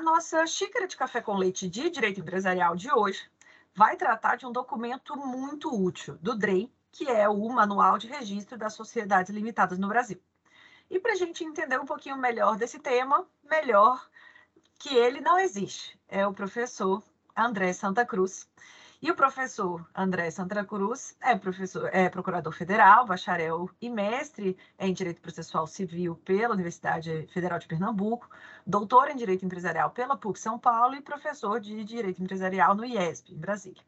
Nossa xícara de café com leite de direito empresarial de hoje vai tratar de um documento muito útil do DREI, que é o Manual de Registro das Sociedades Limitadas no Brasil. E para a gente entender um pouquinho melhor desse tema, melhor que ele não existe, é o professor André Santa Cruz, e o professor André Santa Cruz é, professor, é procurador federal, bacharel e mestre em Direito Processual Civil pela Universidade Federal de Pernambuco, doutor em Direito Empresarial pela PUC São Paulo e professor de Direito Empresarial no IESP, em Brasília.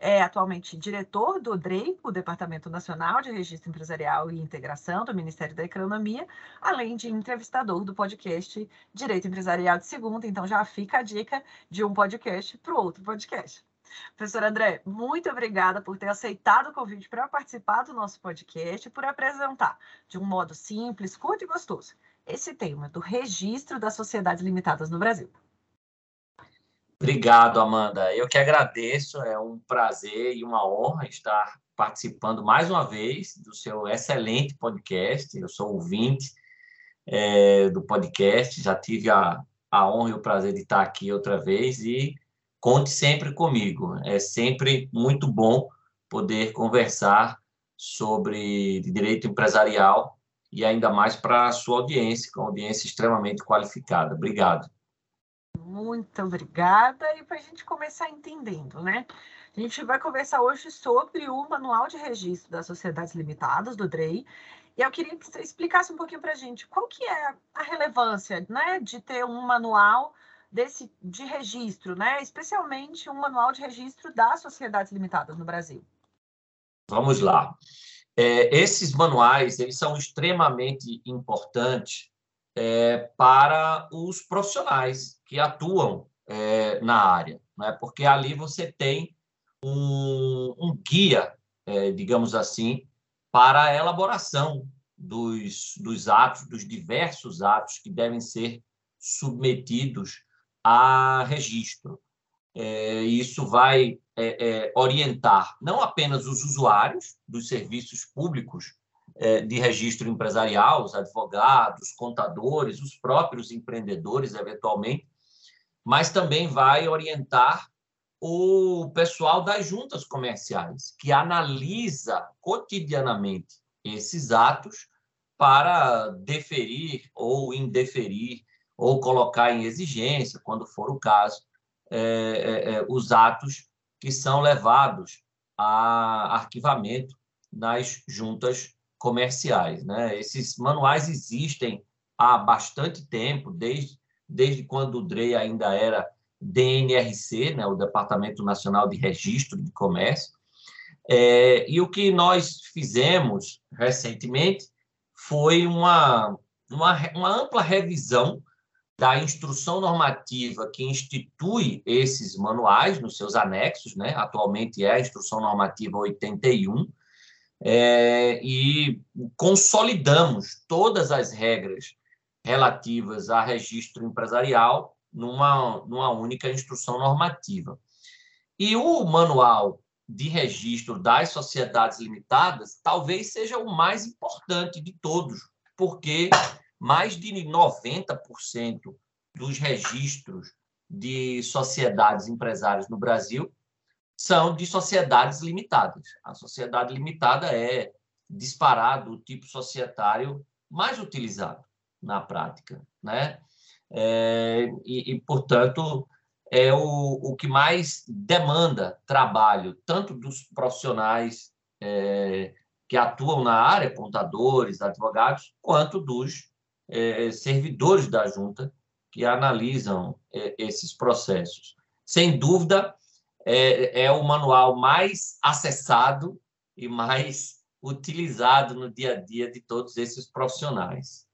É atualmente diretor do DREI, o Departamento Nacional de Registro Empresarial e Integração do Ministério da Economia, além de entrevistador do podcast Direito Empresarial de Segunda. Então já fica a dica de um podcast para o outro podcast. Professor André, muito obrigada por ter aceitado o convite para participar do nosso podcast e por apresentar, de um modo simples, curto e gostoso, esse tema do registro das sociedades limitadas no Brasil. Obrigado, Amanda. Eu que agradeço, é um prazer e uma honra estar participando mais uma vez do seu excelente podcast. Eu sou ouvinte é, do podcast, já tive a, a honra e o prazer de estar aqui outra vez e conte sempre comigo. É sempre muito bom poder conversar sobre direito empresarial e ainda mais para a sua audiência, com uma audiência extremamente qualificada. Obrigado. Muito obrigada. E para a gente começar entendendo, né? A gente vai conversar hoje sobre o Manual de Registro das Sociedades Limitadas, do DREI, e eu queria que você explicasse um pouquinho para a gente qual que é a relevância né, de ter um manual desse, de registro, né? especialmente um manual de registro das sociedades limitadas no Brasil? Vamos lá. É, esses manuais eles são extremamente importantes é, para os profissionais que atuam é, na área, né? porque ali você tem um, um guia, é, digamos assim, para a elaboração dos, dos atos, dos diversos atos que devem ser submetidos a registro. É, isso vai é, é, orientar não apenas os usuários dos serviços públicos é, de registro empresarial, os advogados, contadores, os próprios empreendedores, eventualmente, mas também vai orientar o pessoal das juntas comerciais, que analisa cotidianamente esses atos para deferir ou indeferir ou colocar em exigência, quando for o caso, é, é, é, os atos que são levados a arquivamento nas juntas comerciais. Né? Esses manuais existem há bastante tempo, desde, desde quando o DREI ainda era DNRC, né? o Departamento Nacional de Registro de Comércio. É, e o que nós fizemos recentemente foi uma, uma, uma ampla revisão da instrução normativa que institui esses manuais nos seus anexos, né? atualmente é a instrução normativa 81, é, e consolidamos todas as regras relativas a registro empresarial numa, numa única instrução normativa. E o manual de registro das sociedades limitadas talvez seja o mais importante de todos, porque mais de 90% dos registros de sociedades empresárias no Brasil são de sociedades limitadas. A sociedade limitada é disparado o tipo societário mais utilizado na prática, né? É, e, e, portanto, é o, o que mais demanda trabalho, tanto dos profissionais é, que atuam na área, contadores, advogados, quanto dos é, servidores da junta que analisam é, esses processos. Sem dúvida, é, é o manual mais acessado e mais utilizado no dia a dia de todos esses profissionais.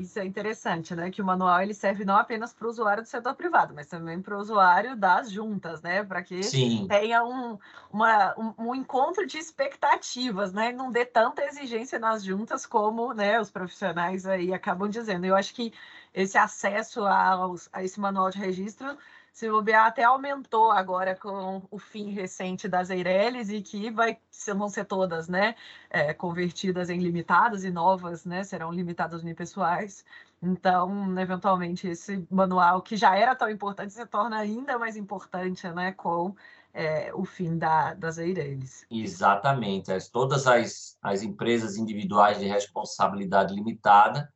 Isso é interessante, né? Que o manual ele serve não apenas para o usuário do setor privado, mas também para o usuário das juntas, né? Para que Sim. tenha um, uma, um, um, encontro de expectativas, né? Não dê tanta exigência nas juntas como né, os profissionais aí acabam dizendo. Eu acho que esse acesso aos, a esse manual de registro se bobear, até aumentou agora com o fim recente das Eireles e que vai, vão ser todas né, é, convertidas em limitadas e novas né, serão limitadas unipessoais. Então, eventualmente, esse manual, que já era tão importante, se torna ainda mais importante né, com é, o fim da, das Eireles. Exatamente. As, todas as, as empresas individuais de responsabilidade limitada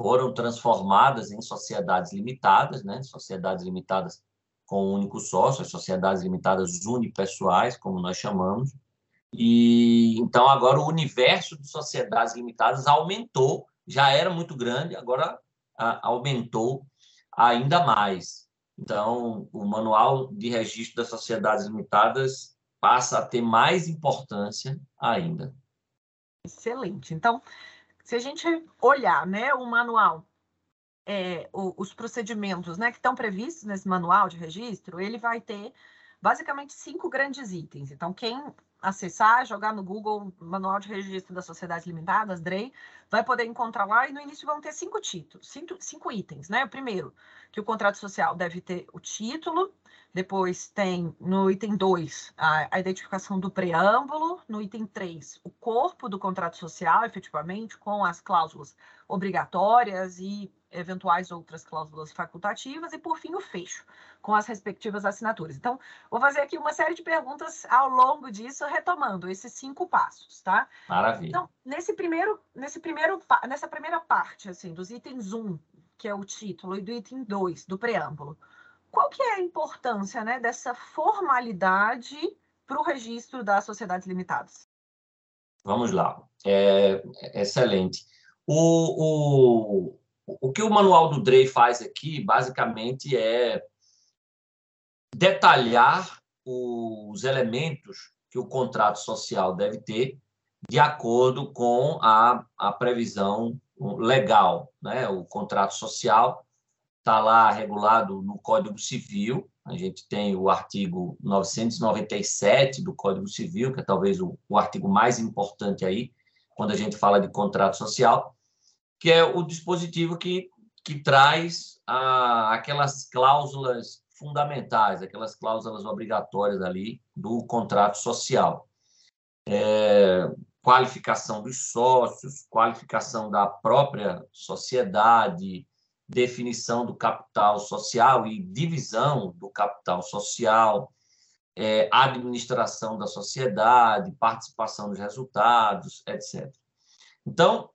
foram transformadas em sociedades limitadas, né? sociedades limitadas com um único sócio, as sociedades limitadas unipessoais, como nós chamamos. E então agora o universo de sociedades limitadas aumentou, já era muito grande, agora aumentou ainda mais. Então, o manual de registro das sociedades limitadas passa a ter mais importância ainda. Excelente. Então, se a gente olhar, né, o manual é, os procedimentos né, que estão previstos nesse manual de registro, ele vai ter basicamente cinco grandes itens. Então, quem acessar, jogar no Google Manual de Registro das Sociedades Limitadas, DREI, vai poder encontrar lá e no início vão ter cinco títulos, cinco, cinco itens, né? O primeiro, que o contrato social deve ter o título, depois tem no item 2 a, a, identificação do preâmbulo, no item 3 o corpo do contrato social, efetivamente, com as cláusulas obrigatórias e eventuais outras cláusulas facultativas, e por fim o fecho, com as respectivas assinaturas. Então, vou fazer aqui uma série de perguntas ao longo disso, retomando esses cinco passos, tá? Maravilha. Então, nesse primeiro, nesse primeiro, nessa primeira parte, assim, dos itens 1, que é o título, e do item 2, do preâmbulo, qual que é a importância né, dessa formalidade para o registro das sociedades limitadas? Vamos lá. É, excelente. O, o, o que o manual do Drey faz aqui, basicamente, é detalhar os elementos que o contrato social deve ter de acordo com a, a previsão legal. Né? O contrato social está lá regulado no Código Civil, a gente tem o artigo 997 do Código Civil, que é talvez o, o artigo mais importante aí, quando a gente fala de contrato social, que é o dispositivo que, que traz a, aquelas cláusulas fundamentais, aquelas cláusulas obrigatórias ali do contrato social. É, qualificação dos sócios, qualificação da própria sociedade, definição do capital social e divisão do capital social, é, administração da sociedade, participação dos resultados, etc. Então,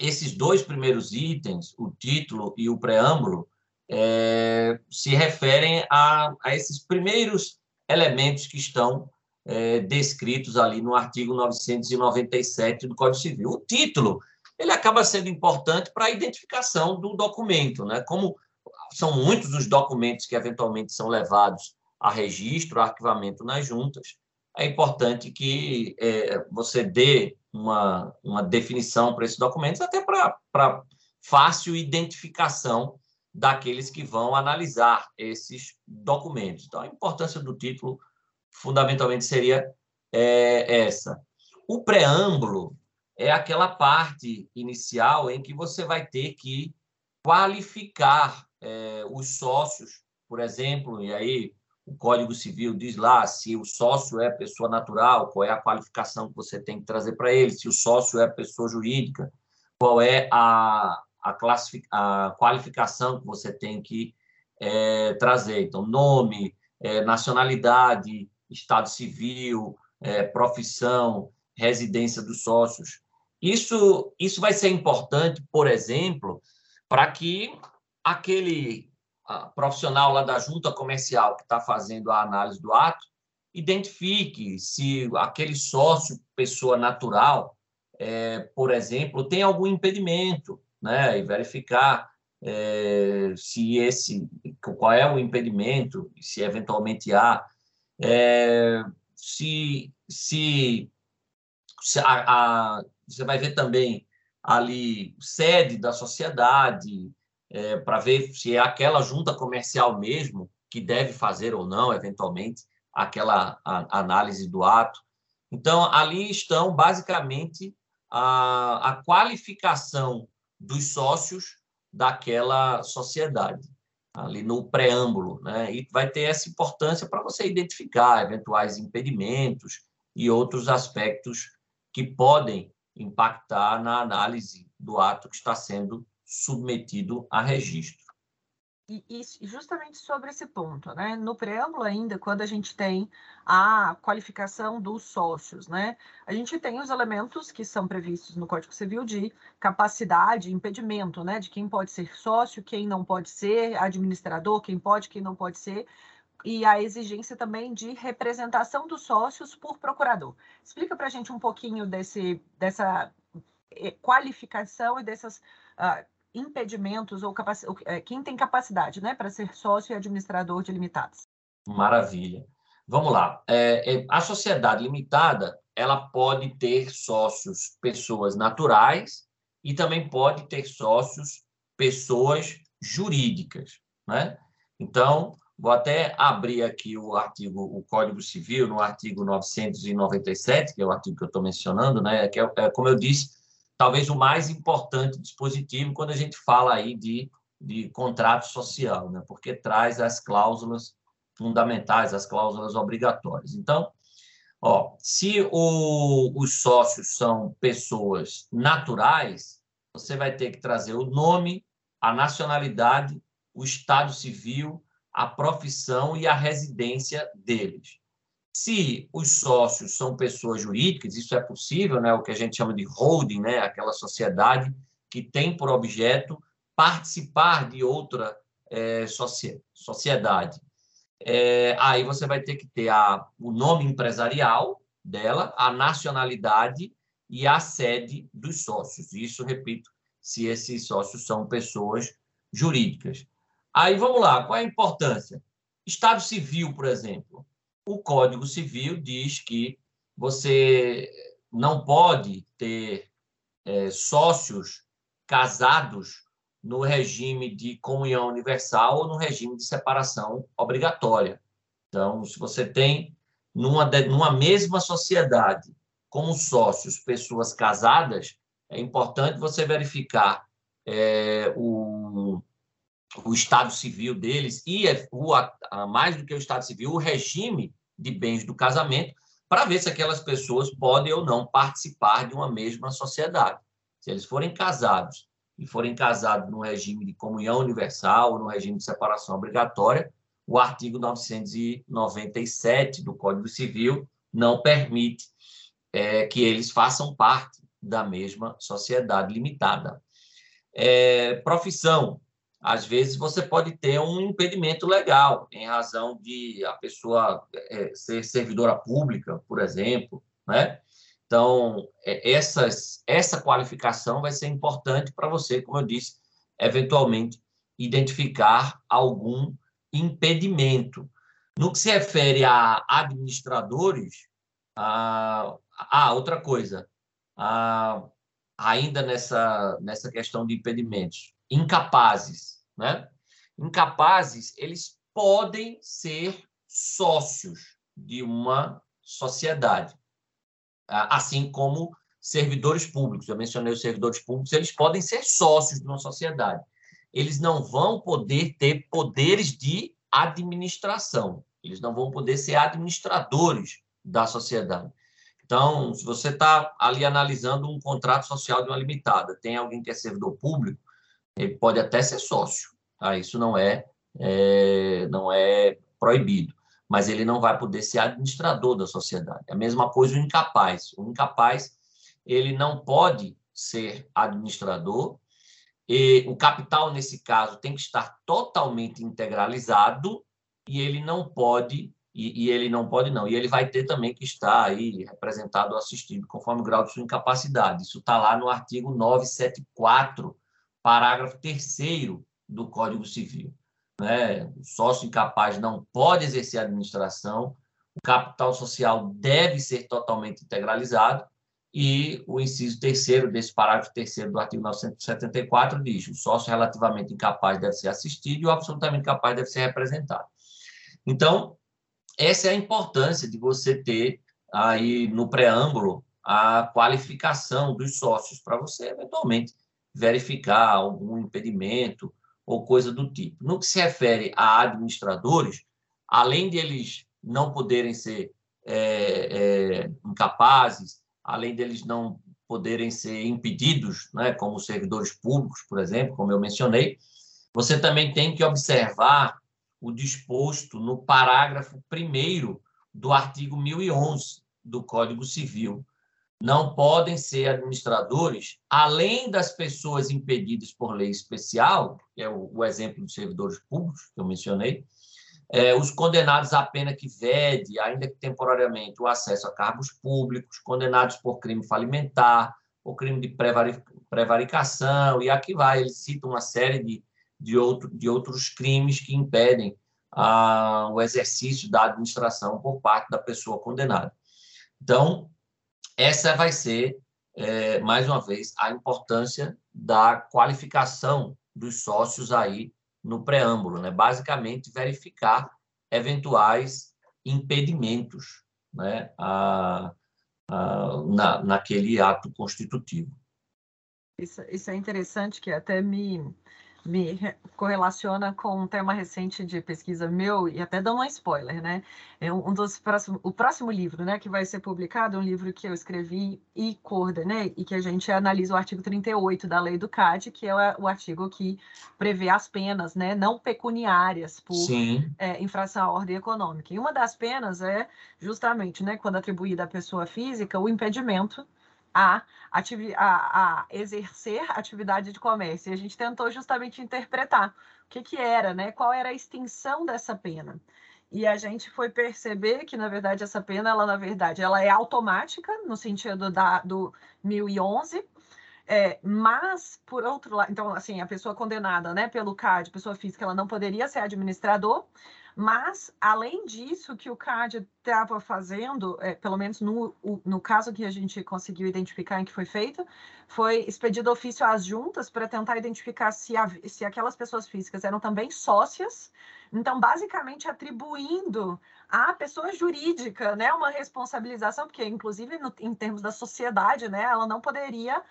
esses dois primeiros itens, o título e o preâmbulo, é, se referem a, a, esses primeiros elementos que estão é, descritos ali no artigo 997 do Código Civil. O título ele acaba sendo importante para a identificação do documento, né? Como são muitos os documentos que eventualmente são levados a registro, a arquivamento nas juntas, é importante que é, você dê uma, uma definição para esses documentos, até para fácil identificação daqueles que vão analisar esses documentos. Então, a importância do título, fundamentalmente, seria é, essa. O preâmbulo é aquela parte inicial em que você vai ter que qualificar é, os sócios, por exemplo, e aí o Código Civil diz lá se o sócio é pessoa natural, qual é a qualificação que você tem que trazer para ele, se o sócio é pessoa jurídica, qual é a, a, a qualificação que você tem que é, trazer. Então, nome, é, nacionalidade, estado civil, é, profissão, residência dos sócios. Isso, isso vai ser importante, por exemplo, para que aquele profissional lá da junta comercial que está fazendo a análise do ato identifique se aquele sócio, pessoa natural, é, por exemplo, tem algum impedimento, né? E verificar é, se esse, qual é o impedimento, se eventualmente há, é, se, se, se a, a, você vai ver também ali sede da sociedade, é, para ver se é aquela junta comercial mesmo que deve fazer ou não, eventualmente, aquela análise do ato. Então, ali estão, basicamente, a, a qualificação dos sócios daquela sociedade, ali no preâmbulo, né? E vai ter essa importância para você identificar eventuais impedimentos e outros aspectos que podem impactar na análise do ato que está sendo submetido a registro. E, e, justamente sobre esse ponto, né? No preâmbulo ainda, quando a gente tem a qualificação dos sócios, né? A gente tem os elementos que são previstos no Código Civil de capacidade, impedimento, né? De quem pode ser sócio, quem não pode ser, administrador, quem pode, quem não pode ser, e a exigência também de representação dos sócios por procurador. Explica para a gente um pouquinho desse, dessa eh, qualificação e dessas uh, impedimentos ou é, quem tem capacidade né, para ser sócio e administrador de limitadas. Maravilha. Vamos lá. É, é, a sociedade limitada ela pode ter sócios pessoas naturais e também pode ter sócios pessoas jurídicas, né? Então, vou até abrir aqui o artigo, o Código Civil, no artigo 997, que é o artigo que eu estou mencionando, né? Que é, é como eu disse, talvez o mais importante dispositivo quando a gente fala aí de, de contrato social, né? porque traz as cláusulas fundamentais, as cláusulas obrigatórias. Então, ó, se o, os sócios são pessoas naturais, você vai ter que trazer o nome, a nacionalidade, o estado civil, a profissão e a residência deles. Se os sócios são pessoas jurídicas, isso é possível, né? o que a gente chama de holding, né? aquela sociedade que tem por objeto participar de outra é, sociedade. É, aí você vai ter que ter a, o nome empresarial dela, a nacionalidade e a sede dos sócios. Isso, repito, se esses sócios são pessoas jurídicas. Aí vamos lá, qual é a importância? Estado civil, por exemplo o Código Civil diz que você não pode ter é, sócios casados no regime de comunhão universal ou no regime de separação obrigatória. Então, se você tem numa, numa mesma sociedade como sócios pessoas casadas, é importante você verificar é, o, o estado civil deles e o, a, mais do que o estado civil, o regime de bens do casamento, para ver se aquelas pessoas podem ou não participar de uma mesma sociedade. Se eles forem casados e forem casados no regime de comunhão universal ou no regime de separação obrigatória, o artigo 997 do Código Civil não permite é, que eles façam parte da mesma sociedade limitada. É, profissão às vezes você pode ter um impedimento legal em razão de a pessoa é, ser servidora pública, por exemplo, né? Então, é, essas, essa qualificação vai ser importante para você, como eu disse, eventualmente identificar algum impedimento. No que se refere a administradores, ah, ah outra coisa, ah, ainda nessa, nessa questão de impedimentos, incapazes, né? Incapazes, eles podem ser sócios de uma sociedade, assim como servidores públicos. Eu mencionei os servidores públicos, eles podem ser sócios de uma sociedade. eles não vão poder ter poderes de administração. Eles não vão poder ser administradores da sociedade. Então, se você está ali analisando um contrato social de uma limitada, tem alguém que é servidor público, ele pode até ser sócio. Tá? Isso não é, é, não é proibido, mas ele não vai poder ser administrador da sociedade. É a mesma coisa o incapaz. O incapaz ele não pode ser administrador e o capital nesse caso tem que estar totalmente integralizado e ele não pode e, e, ele não pode não. E ele vai ter também que estar aí representado ou assistido conforme o grau de sua incapacidade. Isso está lá no artigo 974, parágrafo 3 do Código Civil. Né? O sócio incapaz não pode exercer a administração, o capital social deve ser totalmente integralizado e o inciso terceiro desse parágrafo terceiro do artigo 974 diz: o sócio relativamente incapaz deve ser assistido e o absolutamente capaz deve ser representado. Então, essa é a importância de você ter aí no preâmbulo a qualificação dos sócios para você eventualmente verificar algum impedimento ou coisa do tipo. No que se refere a administradores, além de eles não poderem ser é, é, incapazes, além deles não poderem ser impedidos, né, como servidores públicos, por exemplo, como eu mencionei, você também tem que observar o disposto no parágrafo 1 do artigo 1011 do Código Civil. Não podem ser administradores, além das pessoas impedidas por lei especial, que é o, o exemplo dos servidores públicos que eu mencionei, é, os condenados à pena que vede, ainda que temporariamente, o acesso a cargos públicos, condenados por crime falimentar, por crime de prevaricação, e aqui vai, ele cita uma série de de, outro, de outros crimes que impedem ah, o exercício da administração por parte da pessoa condenada. Então, essa vai ser, é, mais uma vez, a importância da qualificação dos sócios aí no preâmbulo, né? basicamente verificar eventuais impedimentos né? a, a, na, naquele ato constitutivo. Isso, isso é interessante, que até me, me correlaciona com um tema recente de pesquisa meu, e até dando um spoiler, né? É um dos próximos, o próximo livro, né, que vai ser publicado, é um livro que eu escrevi e coordenei, e que a gente analisa o artigo 38 da lei do CAD, que é o artigo que prevê as penas, né, não pecuniárias por é, infração à ordem econômica. E uma das penas é justamente, né, quando atribuída à pessoa física, o impedimento a, a, a, exercer atividade de comércio. E a gente tentou justamente interpretar o que, que era, né? qual era a extensão dessa pena. E a gente foi perceber que, na verdade, essa pena, ela, na verdade, ela é automática, no sentido da, do 1011, é, mas, por outro lado, então, assim, a pessoa condenada né, pelo CAD, pessoa física, ela não poderia ser administrador, mas, além disso, que o CAD estava fazendo, é, pelo menos no, no caso que a gente conseguiu identificar em que foi feito, foi expedido ofício às juntas para tentar identificar se, a, se aquelas pessoas físicas eram também sócias, então, basicamente, atribuindo à pessoa jurídica né, uma responsabilização, porque, inclusive, no, em termos da sociedade, né, ela não poderia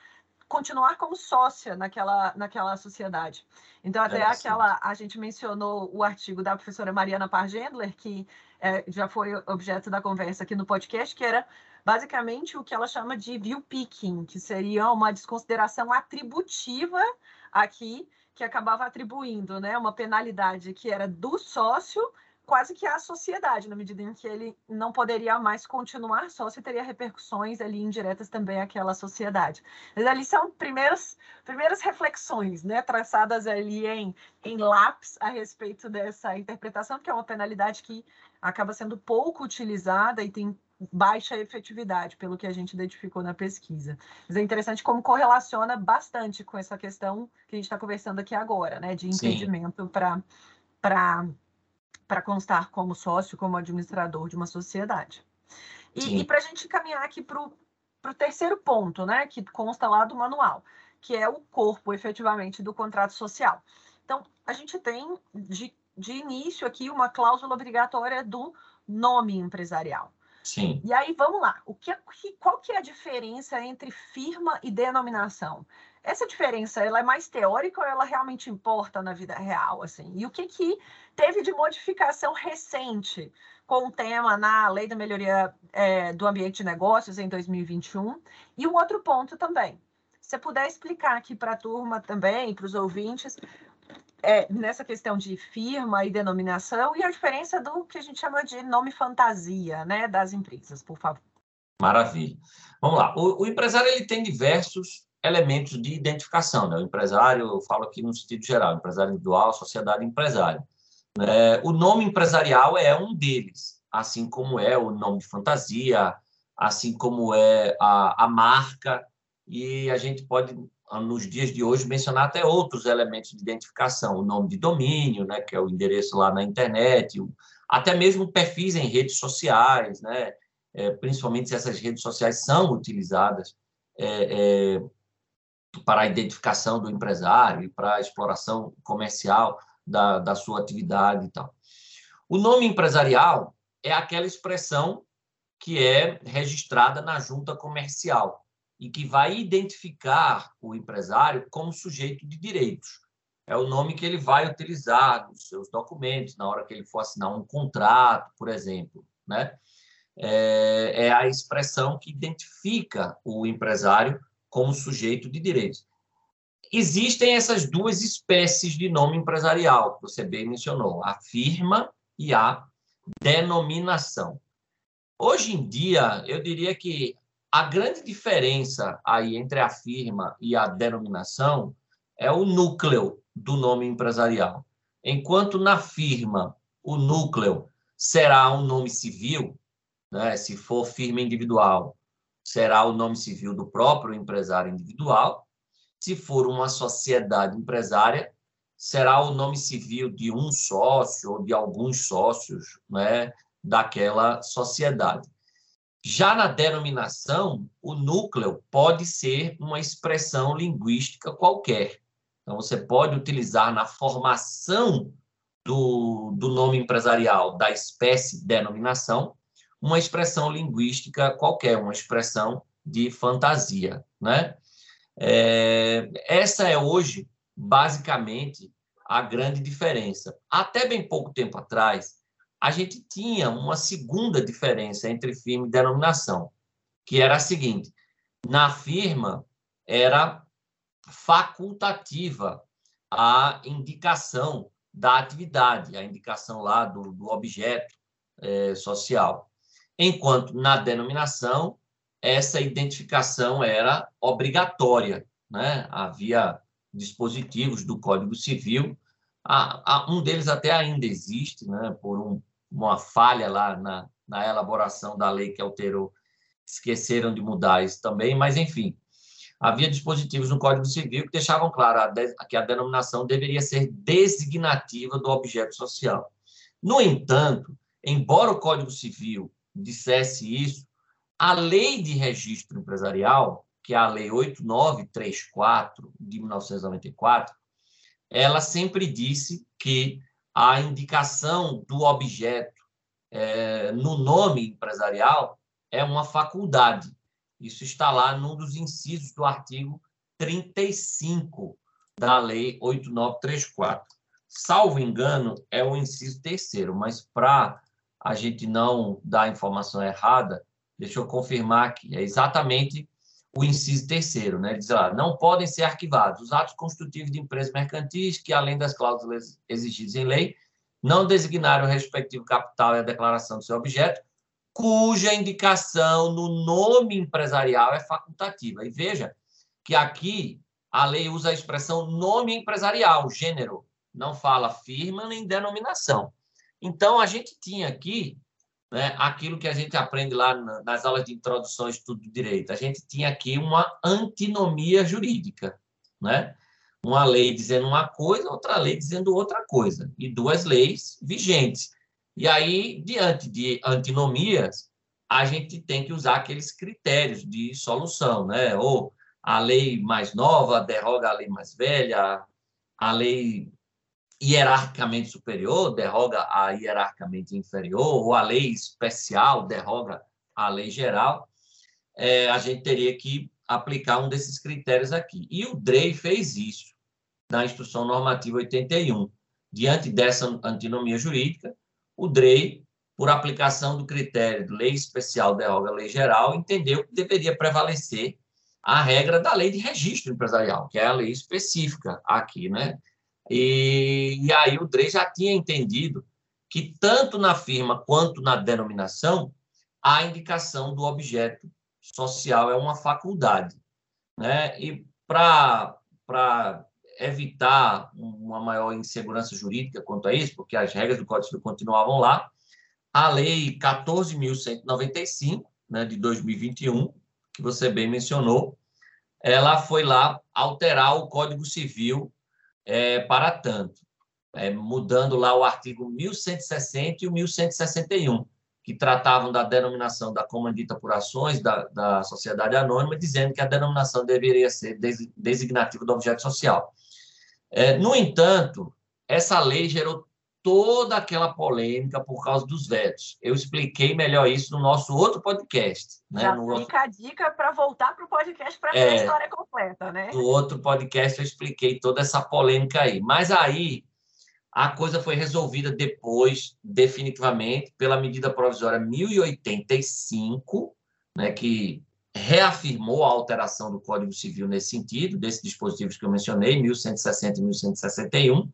continuar como sócia naquela, naquela sociedade. Então, até é aquela, a gente mencionou o artigo da professora Mariana Pargendler, que é, já foi objeto da conversa aqui no podcast, que era basicamente o que ela chama de view picking, que seria uma desconsideração atributiva aqui, que acabava atribuindo né, uma penalidade que era do sócio quase que a sociedade, na medida em que ele não poderia mais continuar só se teria repercussões ali indiretas também àquela sociedade. Mas ali são primeiras, primeiras reflexões, né, traçadas ali em, em lápis a respeito dessa interpretação, que é uma penalidade que acaba sendo pouco utilizada e tem baixa efetividade, pelo que a gente identificou na pesquisa. Mas é interessante como correlaciona bastante com essa questão que a gente está conversando aqui agora, né, de impedimento para para constar como sócio, como administrador de uma sociedade. E, e para a gente caminhar aqui para o terceiro ponto, né, que consta lá do manual, que é o corpo, efetivamente, do contrato social. Então, a gente tem de, de início aqui uma cláusula obrigatória do nome empresarial. Sim. E aí, vamos lá. O que, qual que é a diferença entre firma e denominação? Essa diferença ela é mais teórica ou ela realmente importa na vida real? Assim? E o que, que teve de modificação recente com o tema na Lei da Melhoria é, do Ambiente de Negócios em 2021? E um outro ponto também. Se você puder explicar aqui para a turma também, para os ouvintes, é, nessa questão de firma e denominação e a diferença do que a gente chama de nome fantasia né, das empresas, por favor. Maravilha. Vamos lá. O, o empresário ele tem diversos elementos de identificação. Né? O empresário, eu falo aqui no sentido geral, empresário individual, sociedade empresária. É, o nome empresarial é um deles, assim como é o nome de fantasia, assim como é a, a marca, e a gente pode, nos dias de hoje, mencionar até outros elementos de identificação, o nome de domínio, né, que é o endereço lá na internet, até mesmo perfis em redes sociais, né, é, principalmente se essas redes sociais são utilizadas é, é, para a identificação do empresário e para a exploração comercial da, da sua atividade e tal. O nome empresarial é aquela expressão que é registrada na junta comercial e que vai identificar o empresário como sujeito de direitos. É o nome que ele vai utilizar nos seus documentos, na hora que ele for assinar um contrato, por exemplo. Né? É, é a expressão que identifica o empresário como sujeito de direitos. Existem essas duas espécies de nome empresarial, que você bem mencionou, a firma e a denominação. Hoje em dia, eu diria que a grande diferença aí entre a firma e a denominação é o núcleo do nome empresarial. Enquanto na firma o núcleo será um nome civil, né, se for firma individual, será o nome civil do próprio empresário individual. Se for uma sociedade empresária, será o nome civil de um sócio ou de alguns sócios né, daquela sociedade. Já na denominação, o núcleo pode ser uma expressão linguística qualquer. Então, você pode utilizar na formação do, do nome empresarial da espécie denominação uma expressão linguística qualquer, uma expressão de fantasia, né? É, essa é hoje, basicamente, a grande diferença. Até bem pouco tempo atrás, a gente tinha uma segunda diferença entre firma e denominação, que era a seguinte: na firma era facultativa a indicação da atividade, a indicação lá do, do objeto é, social enquanto na denominação essa identificação era obrigatória, né? Havia dispositivos do Código Civil, um deles até ainda existe, né? Por um, uma falha lá na, na elaboração da lei que alterou, esqueceram de mudar isso também, mas enfim, havia dispositivos no Código Civil que deixavam claro a que a denominação deveria ser designativa do objeto social. No entanto, embora o Código Civil dissesse isso, a lei de registro empresarial, que é a lei 8934 de 1994, ela sempre disse que a indicação do objeto é, no nome empresarial é uma faculdade. Isso está lá num dos incisos do artigo 35 da lei 8934. Salvo engano, é o inciso terceiro, mas para a gente não dá a informação errada, deixa eu confirmar aqui, é exatamente o inciso terceiro, né? Diz lá, não podem ser arquivados os atos constitutivos de empresas mercantis que, além das cláusulas exigidas em lei, não designarem o respectivo capital e a declaração do seu objeto, cuja indicação no nome empresarial é facultativa. E veja que aqui a lei usa a expressão nome empresarial, gênero, não fala firma nem denominação. Então, a gente tinha aqui né, aquilo que a gente aprende lá nas aulas de introdução ao estudo do direito. A gente tinha aqui uma antinomia jurídica, né? Uma lei dizendo uma coisa, outra lei dizendo outra coisa, e duas leis vigentes. E aí, diante de antinomias, a gente tem que usar aqueles critérios de solução, né? Ou a lei mais nova derroga a lei mais velha, a lei hierarquicamente superior derroga a hierarquicamente inferior, ou a lei especial derroga a lei geral, é, a gente teria que aplicar um desses critérios aqui. E o DREI fez isso na Instrução Normativa 81. Diante dessa antinomia jurídica, o DREI, por aplicação do critério de lei especial derroga a lei geral, entendeu que deveria prevalecer a regra da lei de registro empresarial, que é a lei específica aqui, né? E, e aí o DREI já tinha entendido que tanto na firma quanto na denominação, a indicação do objeto social é uma faculdade. Né? E para evitar uma maior insegurança jurídica quanto a isso, porque as regras do Código Civil continuavam lá, a Lei 14.195, né, de 2021, que você bem mencionou, ela foi lá alterar o Código Civil é, para tanto, é, mudando lá o artigo 1160 e o 1161, que tratavam da denominação da comandita por ações da, da sociedade anônima, dizendo que a denominação deveria ser designativa do objeto social. É, no entanto, essa lei gerou toda aquela polêmica por causa dos vetos. Eu expliquei melhor isso no nosso outro podcast. Né? Já no fica outro... a dica para voltar para o podcast para ver é, a história completa, né? No outro podcast eu expliquei toda essa polêmica aí. Mas aí a coisa foi resolvida depois, definitivamente, pela medida provisória 1085, né, que reafirmou a alteração do Código Civil nesse sentido, desses dispositivos que eu mencionei, 1160 e 1161.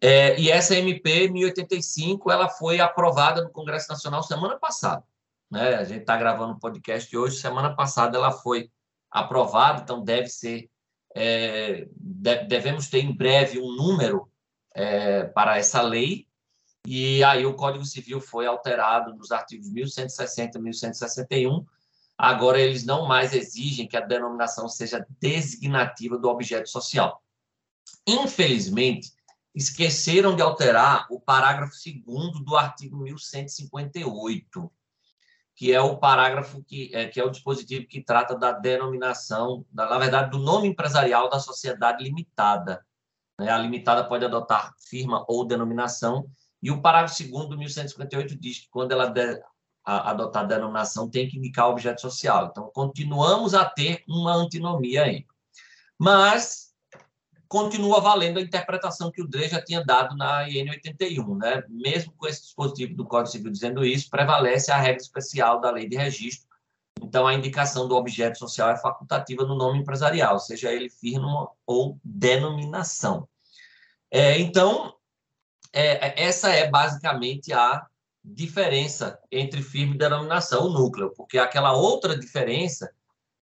É, e essa MP 1085 ela foi aprovada no Congresso Nacional semana passada. Né? A gente está gravando o um podcast hoje, semana passada ela foi aprovada, então deve ser. É, devemos ter em breve um número é, para essa lei, e aí o Código Civil foi alterado nos artigos 1160 e 1161. Agora, eles não mais exigem que a denominação seja designativa do objeto social. Infelizmente, esqueceram de alterar o parágrafo 2 do artigo 1158, que é o parágrafo que é, que é o dispositivo que trata da denominação, da, na verdade, do nome empresarial da sociedade limitada. Né? A limitada pode adotar firma ou denominação, e o parágrafo 2 do 1158 diz que quando ela a, adotar a denominação, tem que indicar o objeto social. Então, continuamos a ter uma antinomia aí. Mas continua valendo a interpretação que o DRE já tinha dado na IN 81, né? Mesmo com esse dispositivo do Código Civil dizendo isso, prevalece a regra especial da lei de registro. Então, a indicação do objeto social é facultativa no nome empresarial, seja ele firma ou denominação. É, então, é, essa é basicamente a diferença entre firma e denominação, o núcleo, porque aquela outra diferença,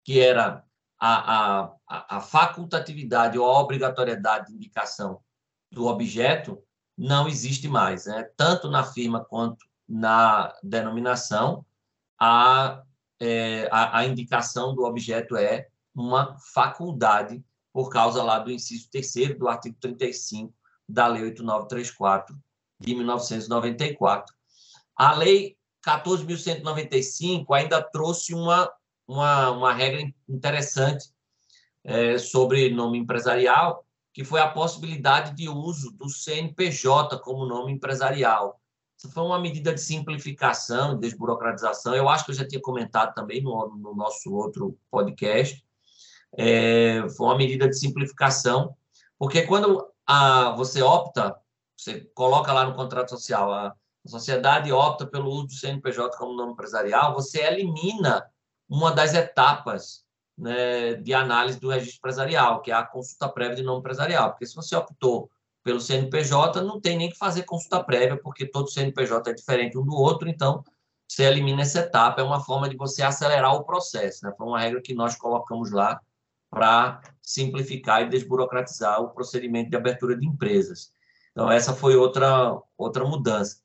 que era a, a, a facultatividade ou a obrigatoriedade de indicação do objeto, não existe mais. Né? Tanto na firma quanto na denominação, a, é, a, a indicação do objeto é uma faculdade por causa lá do inciso terceiro do artigo 35 da Lei 8934 de 1994. A Lei 14.195 ainda trouxe uma, uma, uma regra interessante é, sobre nome empresarial, que foi a possibilidade de uso do CNPJ como nome empresarial. Isso foi uma medida de simplificação, de desburocratização. Eu acho que eu já tinha comentado também no, no nosso outro podcast. É, foi uma medida de simplificação, porque quando a, você opta, você coloca lá no contrato social, a, a sociedade opta pelo uso do CNPJ como nome empresarial, você elimina uma das etapas né, de análise do registro empresarial, que é a consulta prévia de nome empresarial. Porque se você optou pelo CNPJ, não tem nem que fazer consulta prévia, porque todo CNPJ é diferente um do outro, então você elimina essa etapa, é uma forma de você acelerar o processo. Né? Foi uma regra que nós colocamos lá para simplificar e desburocratizar o procedimento de abertura de empresas. Então, essa foi outra, outra mudança.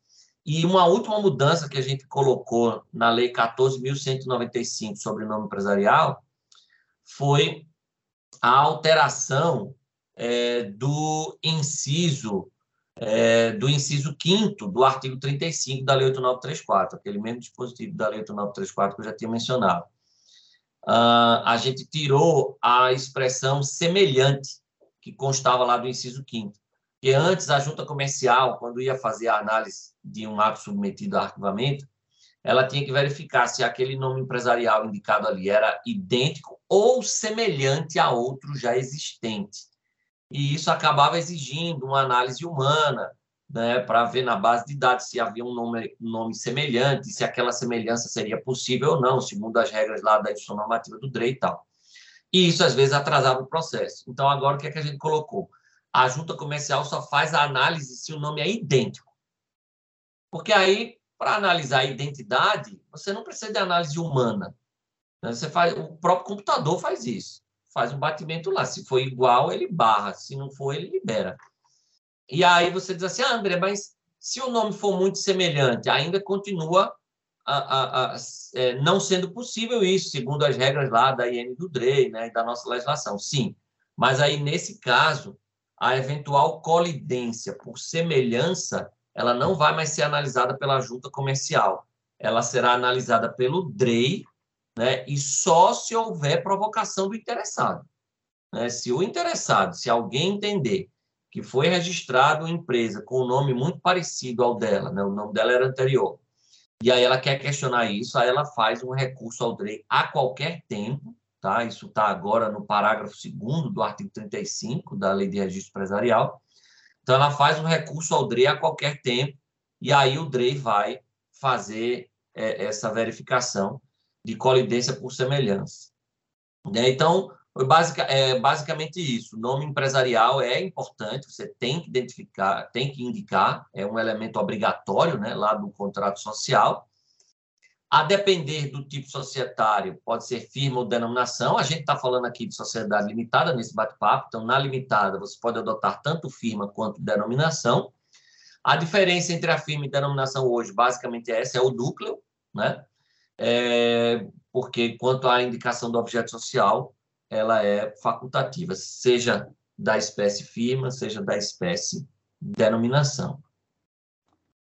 E uma última mudança que a gente colocou na Lei 14.195 sobre o nome empresarial foi a alteração é, do inciso é, do inciso 5 do artigo 35 da Lei 8934, aquele mesmo dispositivo da Lei 8934 que eu já tinha mencionado. Uh, a gente tirou a expressão semelhante que constava lá do inciso 5 que antes a junta comercial, quando ia fazer a análise de um ato submetido a arquivamento, ela tinha que verificar se aquele nome empresarial indicado ali era idêntico ou semelhante a outro já existente. E isso acabava exigindo uma análise humana, né, para ver na base de dados se havia um nome, nome semelhante, se aquela semelhança seria possível ou não, segundo as regras lá da edição normativa do DRE e tal. E isso, às vezes, atrasava o processo. Então, agora, o que é que a gente colocou? A junta comercial só faz a análise se o nome é idêntico. Porque aí, para analisar a identidade, você não precisa de análise humana. Né? Você faz, o próprio computador faz isso. Faz um batimento lá. Se for igual, ele barra. Se não for, ele libera. E aí você diz assim, ah, André, mas se o nome for muito semelhante, ainda continua a, a, a, é, não sendo possível isso, segundo as regras lá da IN do DREI, né, da nossa legislação. Sim, mas aí, nesse caso, a eventual colidência por semelhança, ela não vai mais ser analisada pela junta comercial. Ela será analisada pelo DREI, né, e só se houver provocação do interessado. Né? Se o interessado, se alguém entender que foi registrado uma empresa com um nome muito parecido ao dela, né? o nome dela era anterior, e aí ela quer questionar isso, aí ela faz um recurso ao DREI a qualquer tempo, tá? Isso está agora no parágrafo 2 do artigo 35 da Lei de Registro Empresarial. Então, ela faz um recurso ao DREI a qualquer tempo, e aí o DREI vai fazer é, essa verificação de colidência por semelhança. Né? Então, basic, é basicamente isso. O nome empresarial é importante, você tem que identificar, tem que indicar, é um elemento obrigatório né, lá do contrato social. A depender do tipo societário, pode ser firma ou denominação. A gente está falando aqui de sociedade limitada nesse bate-papo, então, na limitada, você pode adotar tanto firma quanto denominação. A diferença entre a firma e denominação hoje, basicamente, é essa: é o núcleo, né? É, porque quanto à indicação do objeto social, ela é facultativa, seja da espécie firma, seja da espécie denominação.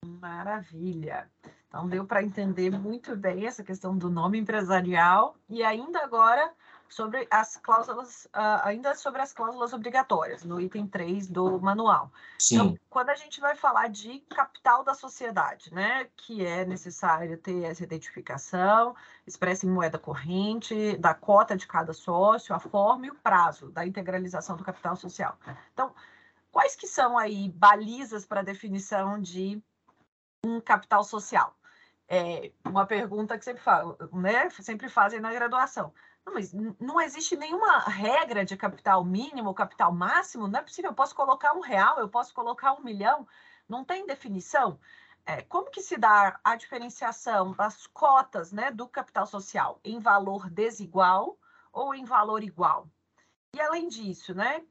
Maravilha. Então deu para entender muito bem essa questão do nome empresarial e ainda agora sobre as cláusulas, uh, ainda sobre as cláusulas obrigatórias, no item 3 do manual. Sim. Então, quando a gente vai falar de capital da sociedade, né, que é necessário ter essa identificação, expressa em moeda corrente, da cota de cada sócio, a forma e o prazo da integralização do capital social. Então, quais que são aí balizas para definição de um capital social? É uma pergunta que sempre, falo, né, sempre fazem na graduação. Não, mas não existe nenhuma regra de capital mínimo, capital máximo, não é possível. Eu posso colocar um real, eu posso colocar um milhão, não tem definição. É, como que se dá a diferenciação das cotas né, do capital social em valor desigual ou em valor igual? E além disso, né,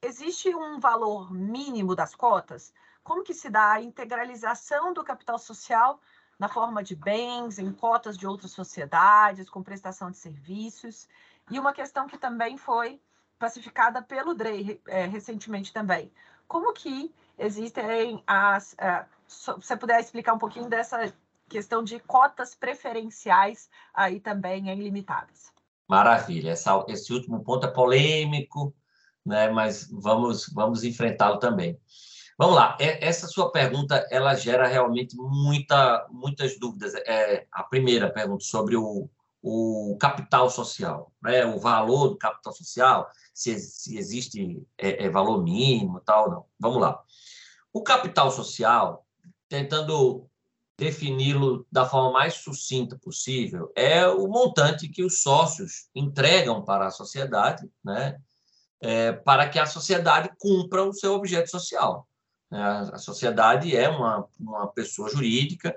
existe um valor mínimo das cotas? Como que se dá a integralização do capital social na forma de bens, em cotas de outras sociedades, com prestação de serviços. E uma questão que também foi pacificada pelo DREI é, recentemente também. Como que existem as... É, se você puder explicar um pouquinho dessa questão de cotas preferenciais aí também em limitadas. Maravilha. Essa, esse último ponto é polêmico, né? mas vamos, vamos enfrentá-lo também. Vamos lá, essa sua pergunta ela gera realmente muita, muitas dúvidas. É, a primeira pergunta sobre o, o capital social, né? o valor do capital social, se, se existe é, é valor mínimo tal, não. Vamos lá. O capital social, tentando defini-lo da forma mais sucinta possível, é o montante que os sócios entregam para a sociedade, né? É, para que a sociedade cumpra o seu objeto social. Né? A sociedade é uma, uma pessoa jurídica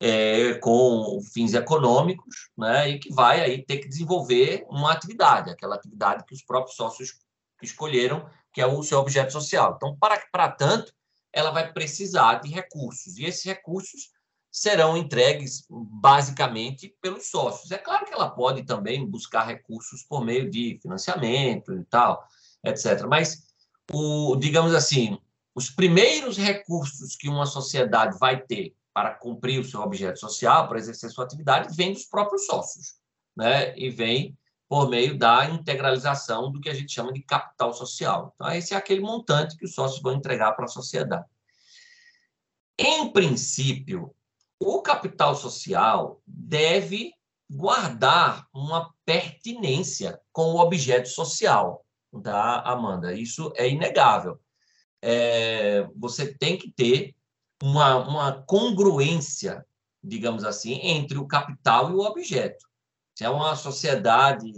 é, com fins econômicos, né, e que vai aí ter que desenvolver uma atividade, aquela atividade que os próprios sócios escolheram, que é o seu objeto social. Então, para, para tanto, ela vai precisar de recursos, e esses recursos serão entregues basicamente pelos sócios. É claro que ela pode também buscar recursos por meio de financiamento e tal, etc. Mas, o, digamos assim, os primeiros recursos que uma sociedade vai ter para cumprir o seu objeto social, para exercer sua atividade, vem dos próprios sócios, né? E vem por meio da integralização do que a gente chama de capital social. Então, esse é aquele montante que os sócios vão entregar para a sociedade. Em princípio, o capital social deve guardar uma pertinência com o objeto social, tá, Amanda? Isso é inegável. É, você tem que ter uma, uma congruência, digamos assim, entre o capital e o objeto. Se é uma sociedade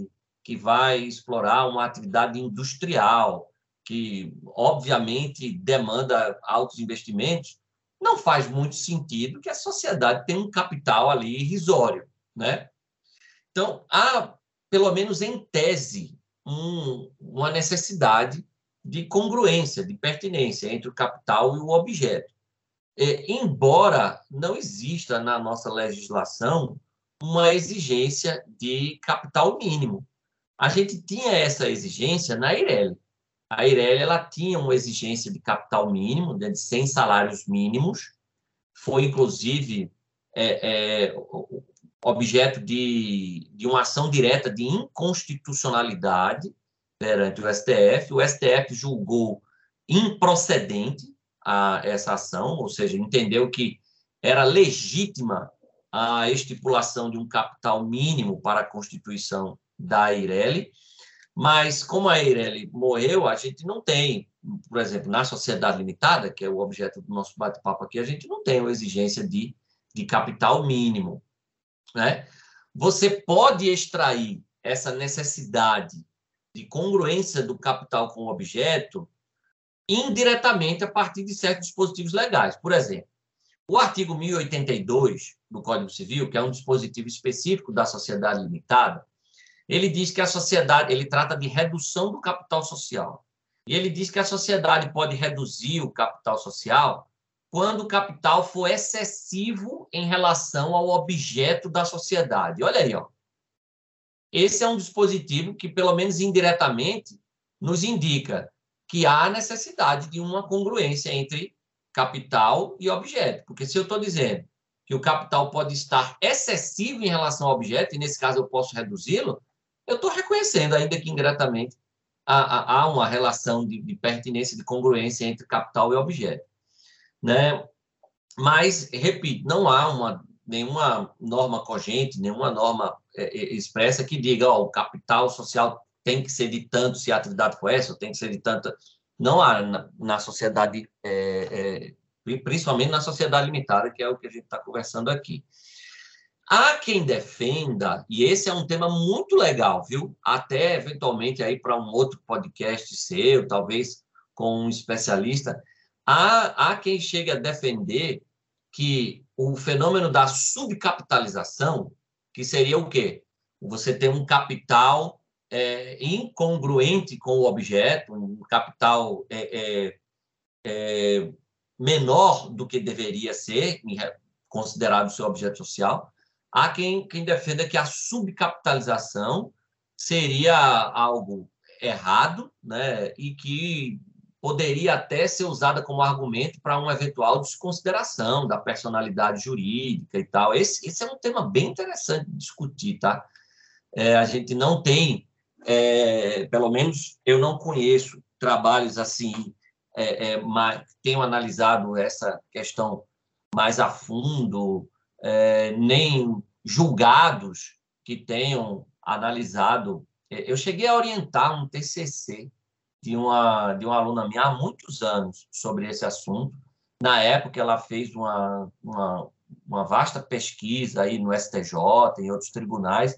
que vai explorar uma atividade industrial, que obviamente demanda altos investimentos, não faz muito sentido que a sociedade tenha um capital ali irrisório, né? Então, há, pelo menos em tese, um, uma necessidade de congruência, de pertinência entre o capital e o objeto. É, embora não exista na nossa legislação uma exigência de capital mínimo. A gente tinha essa exigência na Eireli. A Eireli ela tinha uma exigência de capital mínimo, né, de 100 salários mínimos. Foi, inclusive, é, é, objeto de, de uma ação direta de inconstitucionalidade perante o STF. O STF julgou improcedente a essa ação, ou seja, entendeu que era legítima a estipulação de um capital mínimo para a constituição da Eireli, mas como a Eireli morreu, a gente não tem, por exemplo, na sociedade limitada, que é o objeto do nosso bate-papo aqui, a gente não tem a exigência de, de capital mínimo. Né? Você pode extrair essa necessidade de congruência do capital com o objeto indiretamente a partir de certos dispositivos legais. Por exemplo, o artigo 1082 do Código Civil, que é um dispositivo específico da sociedade limitada, ele diz que a sociedade, ele trata de redução do capital social. E ele diz que a sociedade pode reduzir o capital social quando o capital for excessivo em relação ao objeto da sociedade. Olha aí, ó. Esse é um dispositivo que, pelo menos indiretamente, nos indica que há necessidade de uma congruência entre capital e objeto. Porque se eu estou dizendo que o capital pode estar excessivo em relação ao objeto, e nesse caso eu posso reduzi-lo, eu estou reconhecendo, ainda que indiretamente, há, há uma relação de, de, pertinência, de congruência entre capital e objeto. Né? Mas, repito, não há uma, nenhuma norma cogente, nenhuma norma expressa que diga ó, o capital social tem que ser de tanto se a atividade for essa, tem que ser de tanta. Não há na, na sociedade, é, é, principalmente na sociedade limitada, que é o que a gente está conversando aqui. Há quem defenda, e esse é um tema muito legal, viu? Até eventualmente aí para um outro podcast seu, talvez com um especialista, há, há quem chegue a defender que o fenômeno da subcapitalização, que seria o quê? Você ter um capital é, incongruente com o objeto, um capital é, é, é menor do que deveria ser, considerado seu objeto social. Há quem, quem defenda que a subcapitalização seria algo errado né, e que poderia até ser usada como argumento para uma eventual desconsideração da personalidade jurídica e tal. Esse, esse é um tema bem interessante de discutir, tá? É, a gente não tem é, pelo menos eu não conheço trabalhos assim, é, é, mais, tenho analisado essa questão mais a fundo, é, nem julgados que tenham analisado. É, eu cheguei a orientar um TCC de uma, de uma aluna minha há muitos anos sobre esse assunto. Na época, ela fez uma, uma, uma vasta pesquisa aí no STJ, em outros tribunais,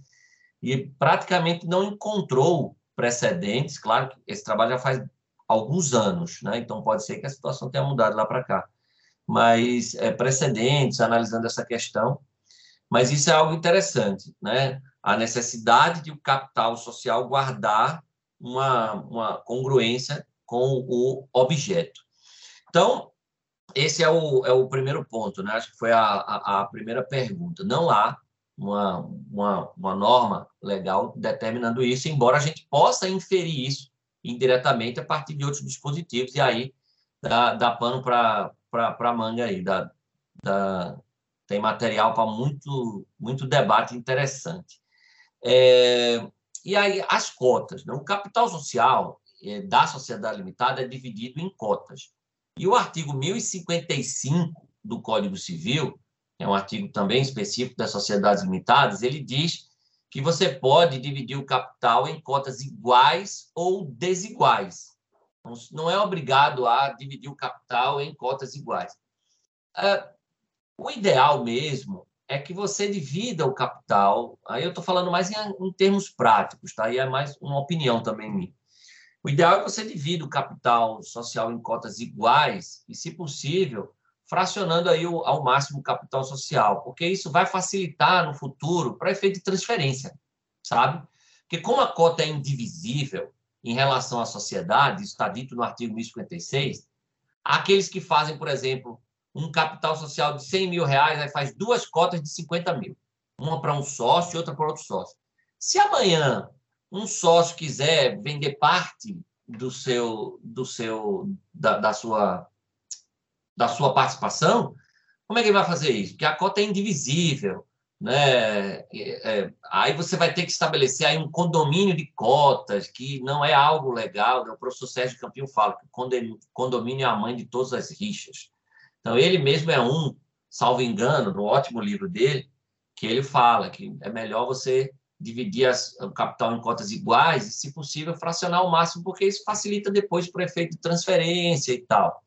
e praticamente não encontrou precedentes. Claro que esse trabalho já faz alguns anos, né? então pode ser que a situação tenha mudado lá para cá. Mas é, precedentes, analisando essa questão. Mas isso é algo interessante, né? a necessidade de o capital social guardar uma, uma congruência com o objeto. Então, esse é o, é o primeiro ponto, né? Acho que foi a, a, a primeira pergunta. Não há uma, uma, uma norma legal determinando isso, embora a gente possa inferir isso indiretamente a partir de outros dispositivos, e aí dá, dá pano para manga aí, dá, dá, tem material para muito, muito debate interessante. É, e aí, as cotas. Né? O capital social é, da sociedade limitada é dividido em cotas. E o artigo 1055 do Código Civil é um artigo também específico das sociedades limitadas, ele diz que você pode dividir o capital em cotas iguais ou desiguais. Não é obrigado a dividir o capital em cotas iguais. Uh, o ideal mesmo é que você divida o capital. Aí eu estou falando mais em, em, termos práticos, tá? E é mais uma opinião também minha. O ideal é que você divida o capital social em cotas iguais e, se possível, fracionando aí o, ao máximo o capital social, porque isso vai facilitar no futuro para efeito de transferência, sabe? Porque como a cota é indivisível em relação à sociedade, isso está dito no artigo 1056, aqueles que fazem, por exemplo, um capital social de 100 mil reais, aí faz duas cotas de 50 mil. Uma para um sócio e outra para outro sócio. Se amanhã um sócio quiser vender parte do seu, do seu da, da, sua, da sua participação, como é que ele vai fazer isso? Porque a cota é indivisível. Né? É, aí você vai ter que estabelecer aí um condomínio de cotas, que não é algo legal. Né? O professor Sérgio Campinho fala que o condomínio é a mãe de todas as rixas. Então, ele mesmo é um, salvo engano, no ótimo livro dele, que ele fala que é melhor você dividir as, o capital em cotas iguais e, se possível, fracionar ao máximo, porque isso facilita depois para o efeito de transferência e tal.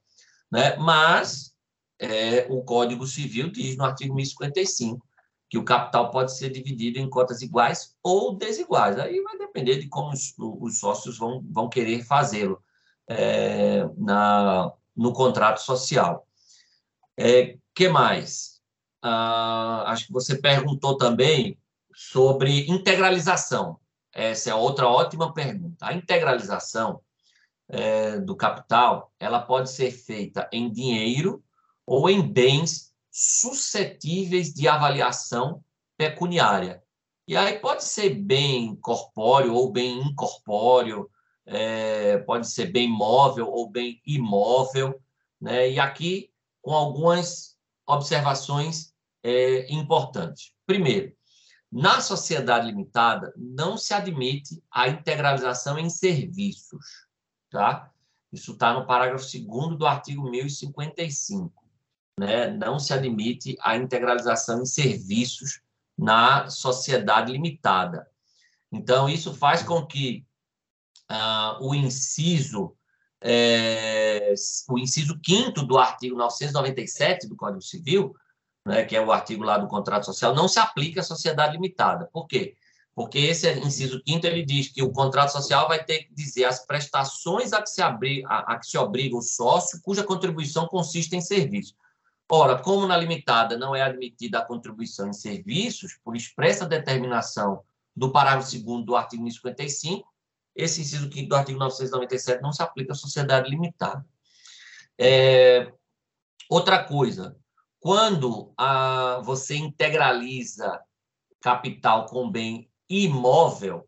Né? Mas é, o Código Civil diz no artigo 1055 que o capital pode ser dividido em cotas iguais ou desiguais. Aí vai depender de como os, os sócios vão, vão querer fazê-lo é, no contrato social. É, que mais? Ah, acho que você perguntou também sobre integralização. Essa é outra ótima pergunta. A integralização é, do capital, ela pode ser feita em dinheiro ou em bens suscetíveis de avaliação pecuniária. E aí pode ser bem corpóreo ou bem incorpóreo, é, pode ser bem móvel ou bem imóvel, né? E aqui com algumas observações é, importantes. Primeiro, na sociedade limitada, não se admite a integralização em serviços, tá? Isso está no parágrafo 2 do artigo 1055. Né? Não se admite a integralização em serviços na sociedade limitada. Então, isso faz com que ah, o inciso é, o inciso 5 do artigo 997 do Código Civil, né, que é o artigo lá do contrato social, não se aplica à sociedade limitada. Por quê? Porque esse inciso 5 ele diz que o contrato social vai ter que dizer as prestações a que se, abri, a, a que se obriga o sócio, cuja contribuição consiste em serviço. Ora, como na limitada não é admitida a contribuição em serviços, por expressa determinação do parágrafo 2 do artigo 55, esse inciso 5 do artigo 997 não se aplica à sociedade limitada. É, outra coisa, quando a, você integraliza capital com bem imóvel,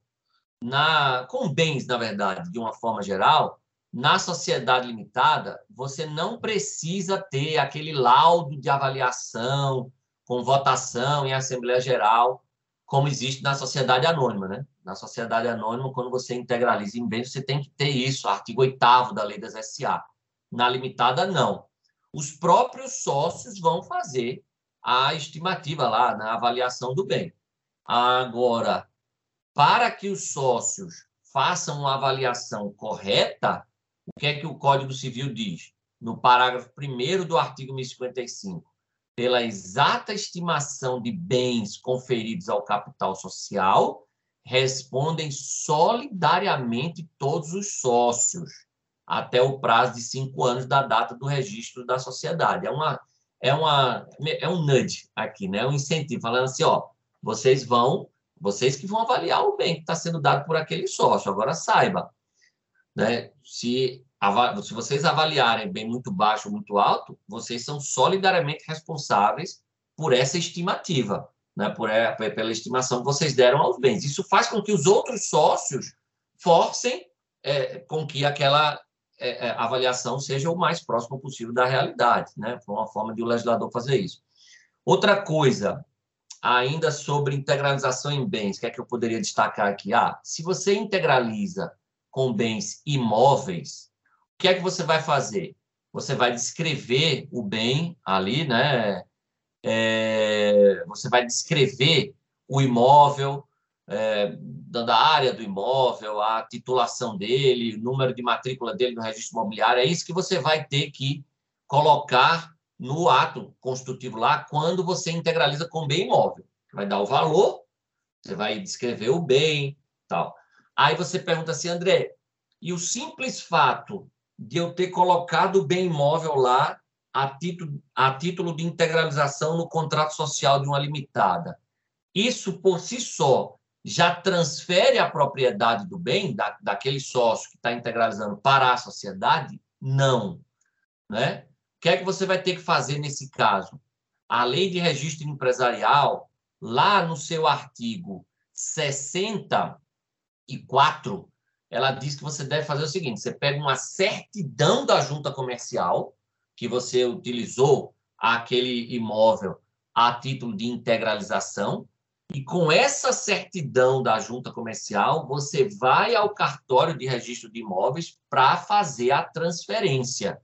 na, com bens, na verdade, de uma forma geral, na sociedade limitada, você não precisa ter aquele laudo de avaliação com votação em Assembleia Geral como existe na sociedade anônima, né? Na sociedade anônima, quando você integraliza em bens, você tem que ter isso, artigo 8 da lei das SA. Na limitada, não. Os próprios sócios vão fazer a estimativa lá, na avaliação do bem. Agora, para que os sócios façam uma avaliação correta, o que é que o Código Civil diz? No parágrafo 1 do artigo 1055 pela exata estimação de bens conferidos ao capital social, respondem solidariamente todos os sócios, até o prazo de cinco anos da data do registro da sociedade. É, uma, é, uma, é um nudge aqui, né? um incentivo, falando assim, ó, vocês vão, vocês que vão avaliar o bem que está sendo dado por aquele sócio. Agora saiba, né? se se vocês avaliarem bem muito baixo ou muito alto, vocês são solidariamente responsáveis por essa estimativa, né? por, é, pela estimação que vocês deram aos bens. Isso faz com que os outros sócios forcem é, com que aquela é, é avaliação seja o mais próximo possível da realidade. Né? Foi uma forma de o legislador fazer isso. Outra coisa, ainda sobre integralização em bens, o que é que eu poderia destacar aqui? Ah, se você integraliza com bens imóveis, que é que você vai fazer? Você vai descrever o bem ali, né? É, você vai descrever o imóvel, é, dando a área do imóvel, a titulação dele, o número de matrícula dele no registro imobiliário. É isso que você vai ter que colocar no ato constitutivo lá quando você integraliza com bem imóvel. Vai dar o valor, você vai descrever o bem, tal. Aí você pergunta assim, André, e o simples fato de eu ter colocado o bem imóvel lá a título, a título de integralização no contrato social de uma limitada, isso por si só já transfere a propriedade do bem da, daquele sócio que está integralizando para a sociedade? Não. Né? O que é que você vai ter que fazer nesse caso? A lei de registro empresarial, lá no seu artigo 64, ela diz que você deve fazer o seguinte: você pega uma certidão da junta comercial, que você utilizou aquele imóvel a título de integralização, e com essa certidão da junta comercial, você vai ao cartório de registro de imóveis para fazer a transferência.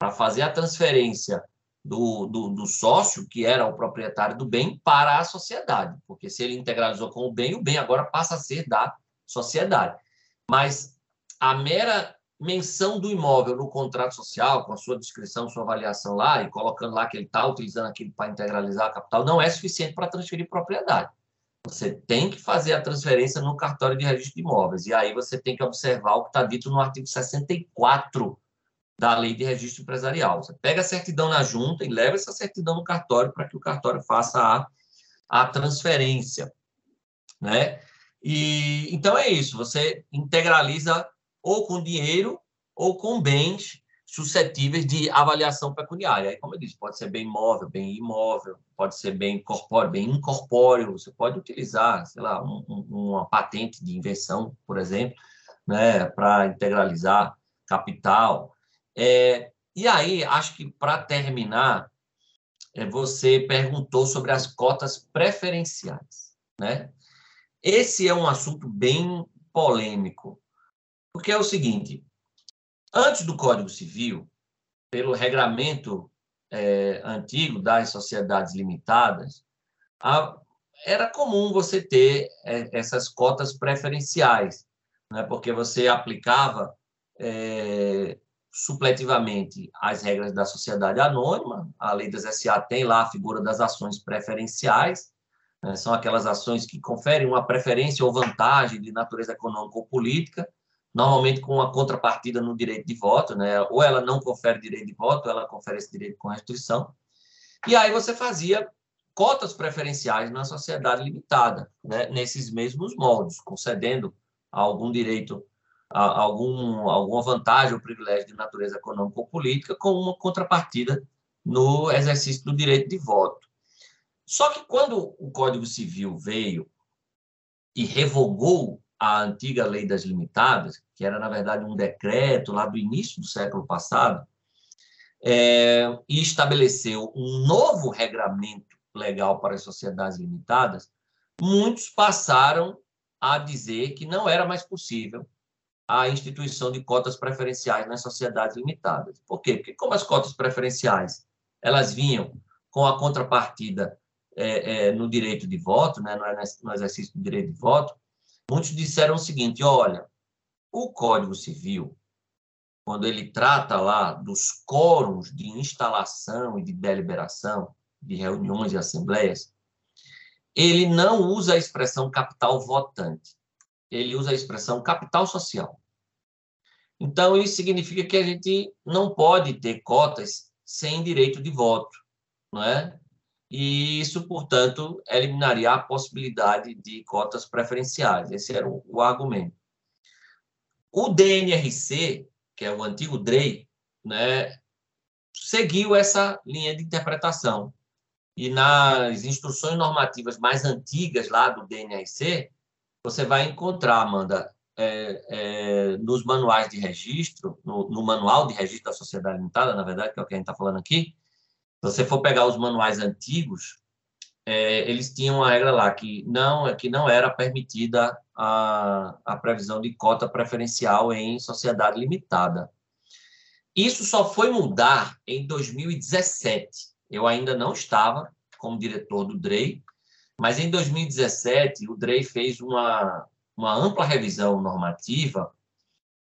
Para fazer a transferência do, do, do, sócio, que era o proprietário do bem, para a sociedade. Porque se ele integralizou com o bem, o bem agora passa a ser da sociedade. Mas a mera menção do imóvel no contrato social, com a sua descrição, sua avaliação lá, e colocando lá que ele está utilizando aquilo para integralizar a capital, não é suficiente para transferir propriedade. Você tem que fazer a transferência no cartório de registro de imóveis. E aí você tem que observar o que está dito no artigo 64 da lei de registro empresarial. Você pega a certidão na junta e leva essa certidão no cartório para que o cartório faça a, a transferência. Né? E, então é isso, você integraliza ou com dinheiro ou com bens suscetíveis de avaliação pecuniária. Aí, como eu disse, pode ser bem móvel, bem imóvel, pode ser bem corpóreo, bem incorpóreo. Você pode utilizar, sei lá, um, um, uma patente de invenção, por exemplo, né, para integralizar capital. É, e aí, acho que para terminar, é, você perguntou sobre as cotas preferenciais, né? Esse é um assunto bem polêmico, porque é o seguinte: Antes do Código Civil, pelo regramento é, antigo das sociedades limitadas, a, era comum você ter é, essas cotas preferenciais, né, porque você aplicava é, supletivamente as regras da sociedade anônima, a lei das SA tem lá a figura das ações preferenciais, né, são aquelas ações que conferem uma preferência ou vantagem de natureza econômica ou política, normalmente com uma contrapartida no direito de voto, né? Ou ela não confere direito de voto, ela confere esse direito com restrição. E aí você fazia cotas preferenciais na sociedade limitada, né? Nesses mesmos moldes, concedendo algum direito, algum, alguma vantagem ou privilégio de natureza econômica ou política, com uma contrapartida no exercício do direito de voto. Só que quando o Código Civil veio e revogou a antiga lei das limitadas, que era, na verdade, um decreto lá do início do século passado, é, e estabeleceu um novo regramento legal para as sociedades limitadas, muitos passaram a dizer que não era mais possível a instituição de cotas preferenciais nas sociedades limitadas. Por quê? Porque como as cotas preferenciais elas vinham com a contrapartida é, é, no direito de voto, né, no exercício do direito de voto, Muitos disseram o seguinte: olha, o Código Civil, quando ele trata lá dos quóruns de instalação e de deliberação de reuniões e assembleias, ele não usa a expressão capital votante, ele usa a expressão capital social. Então, isso significa que a gente não pode ter cotas sem direito de voto, não é? E isso, portanto, eliminaria a possibilidade de cotas preferenciais. Esse era o, o argumento. O DNRC, que é o antigo DREI, né, seguiu essa linha de interpretação. E nas instruções normativas mais antigas lá do DNRC, você vai encontrar, Amanda, é, é, nos manuais de registro, no, no, manual de registro da sociedade limitada, na verdade, que é o que a gente está falando aqui, você for pegar os manuais antigos, é, eles tinham uma regra lá que não que não era permitida a, a previsão de cota preferencial em sociedade limitada. Isso só foi mudar em 2017. Eu ainda não estava como diretor do DREI, mas em 2017 o DREI fez uma, uma ampla revisão normativa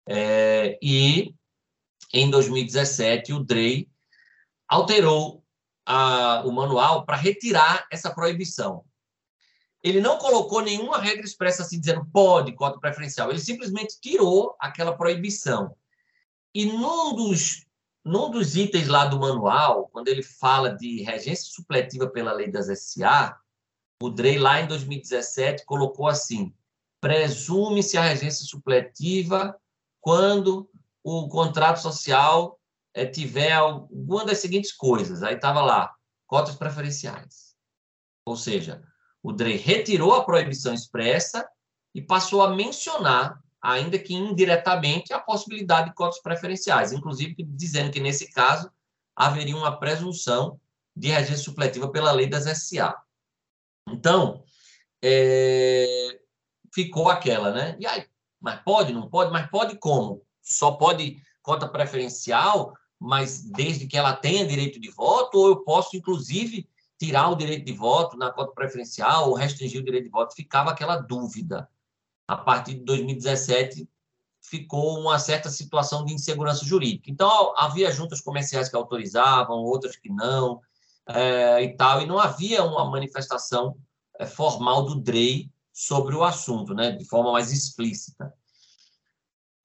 é, e em 2017 o DREI alterou a, o manual para retirar essa proibição. Ele não colocou nenhuma regra expressa assim dizendo pode cota preferencial. Ele simplesmente tirou aquela proibição. E num dos, num dos itens lá do manual, quando ele fala de regência supletiva pela lei das SA, o DREI lá em 2017 colocou assim: presume-se a regência supletiva quando o contrato social é, tiver alguma das seguintes coisas. Aí estava lá, cotas preferenciais. Ou seja, o DREI retirou a proibição expressa e passou a mencionar, ainda que indiretamente, a possibilidade de cotas preferenciais, inclusive dizendo que, nesse caso, haveria uma presunção de regência supletiva pela lei das SA. Então, é, ficou aquela, né? E aí, mas pode, não pode? Mas pode como? Só pode cota preferencial, mas desde que ela tenha direito de voto, ou eu posso, inclusive, tirar o direito de voto na cota preferencial ou restringir o direito de voto? Ficava aquela dúvida. A partir de 2017, ficou uma certa situação de insegurança jurídica. Então, havia juntas comerciais que autorizavam, outras que não, é, e tal, e não havia uma manifestação é, formal do DREI sobre o assunto, né, de forma mais explícita.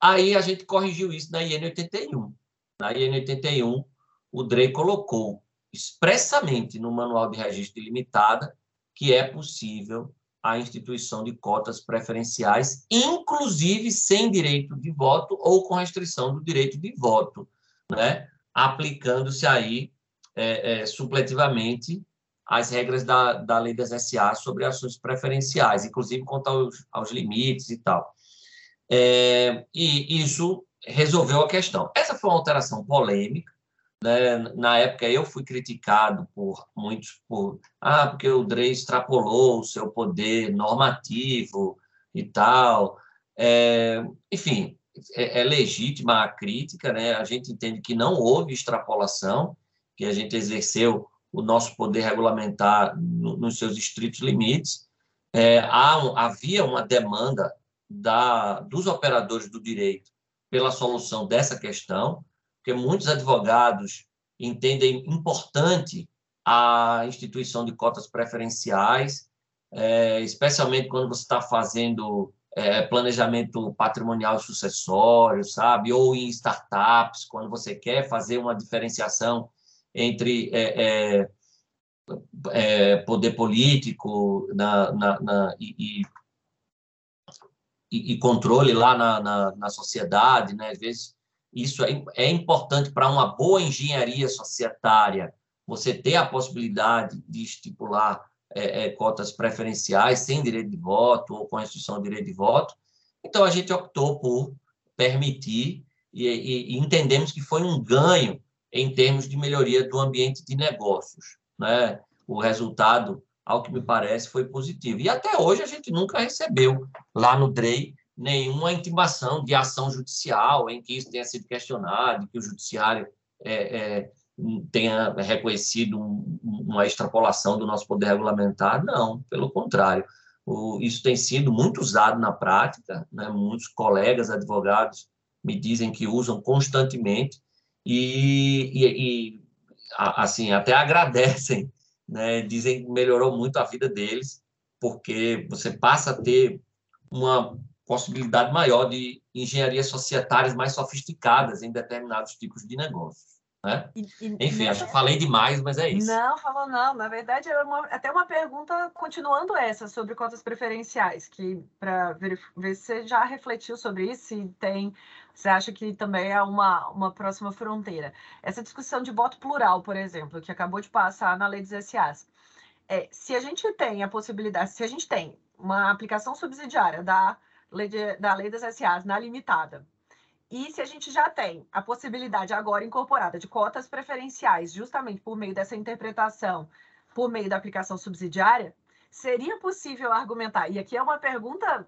Aí a gente corrigiu isso na IN 81. Na IN 81, o DREI colocou expressamente no Manual de Registro Ilimitada que é possível a instituição de cotas preferenciais, inclusive sem direito de voto ou com restrição do direito de voto, né? aplicando-se aí é, é, supletivamente as regras da, da lei das SA sobre ações preferenciais, inclusive quanto aos, aos limites e tal. É, e isso resolveu a questão. Essa foi uma alteração polêmica. Né? Na época, eu fui criticado por muitos, por, ah, porque o DRE extrapolou o seu poder normativo e tal. É, enfim, é, é legítima a crítica, né? a gente entende que não houve extrapolação, que a gente exerceu o nosso poder regulamentar no, nos seus estritos limites. É, há, havia uma demanda da, dos operadores do direito pela solução dessa questão, porque muitos advogados entendem importante a instituição de cotas preferenciais, é, especialmente quando você está fazendo é, planejamento patrimonial sucessório, sabe? Ou em startups, quando você quer fazer uma diferenciação entre é, é, é, poder político na, na, na e, e, e, controle lá na, na, na, sociedade, né? Às vezes isso é, é importante para uma boa engenharia societária, você ter a possibilidade de estipular é, é, cotas preferenciais sem direito de voto ou com restrição ao direito de voto. Então, a gente optou por permitir e, e, e entendemos que foi um ganho em termos de melhoria do ambiente de negócios. Né? O resultado, ao que me parece, foi positivo. E até hoje a gente nunca recebeu lá no DREI nenhuma intimação de ação judicial em que isso tenha sido questionado, que o judiciário é, é, tenha reconhecido um, uma extrapolação do nosso poder regulamentar. Não, pelo contrário. O, isso tem sido muito usado na prática, né? muitos colegas advogados me dizem que usam constantemente, e, e, e assim, até agradecem, né? dizem que melhorou muito a vida deles, porque você passa a ter uma possibilidade maior de engenharias societárias mais sofisticadas em determinados tipos de negócios. Né? E, e, Enfim, acho que falei demais, mas é isso. Não, falou não. Na verdade, é uma, até uma pergunta continuando essa sobre cotas preferenciais, que para ver, ver se você já refletiu sobre isso, se tem, você acha que também é uma, uma próxima fronteira. Essa discussão de voto plural, por exemplo, que acabou de passar na lei dos SAs. É, se a gente tem a possibilidade, se a gente tem uma aplicação subsidiária da lei, de, da lei das SAs na limitada, e se a gente já tem a possibilidade agora incorporada de cotas preferenciais, justamente por meio dessa interpretação, por meio da aplicação subsidiária, seria possível argumentar? E aqui é uma pergunta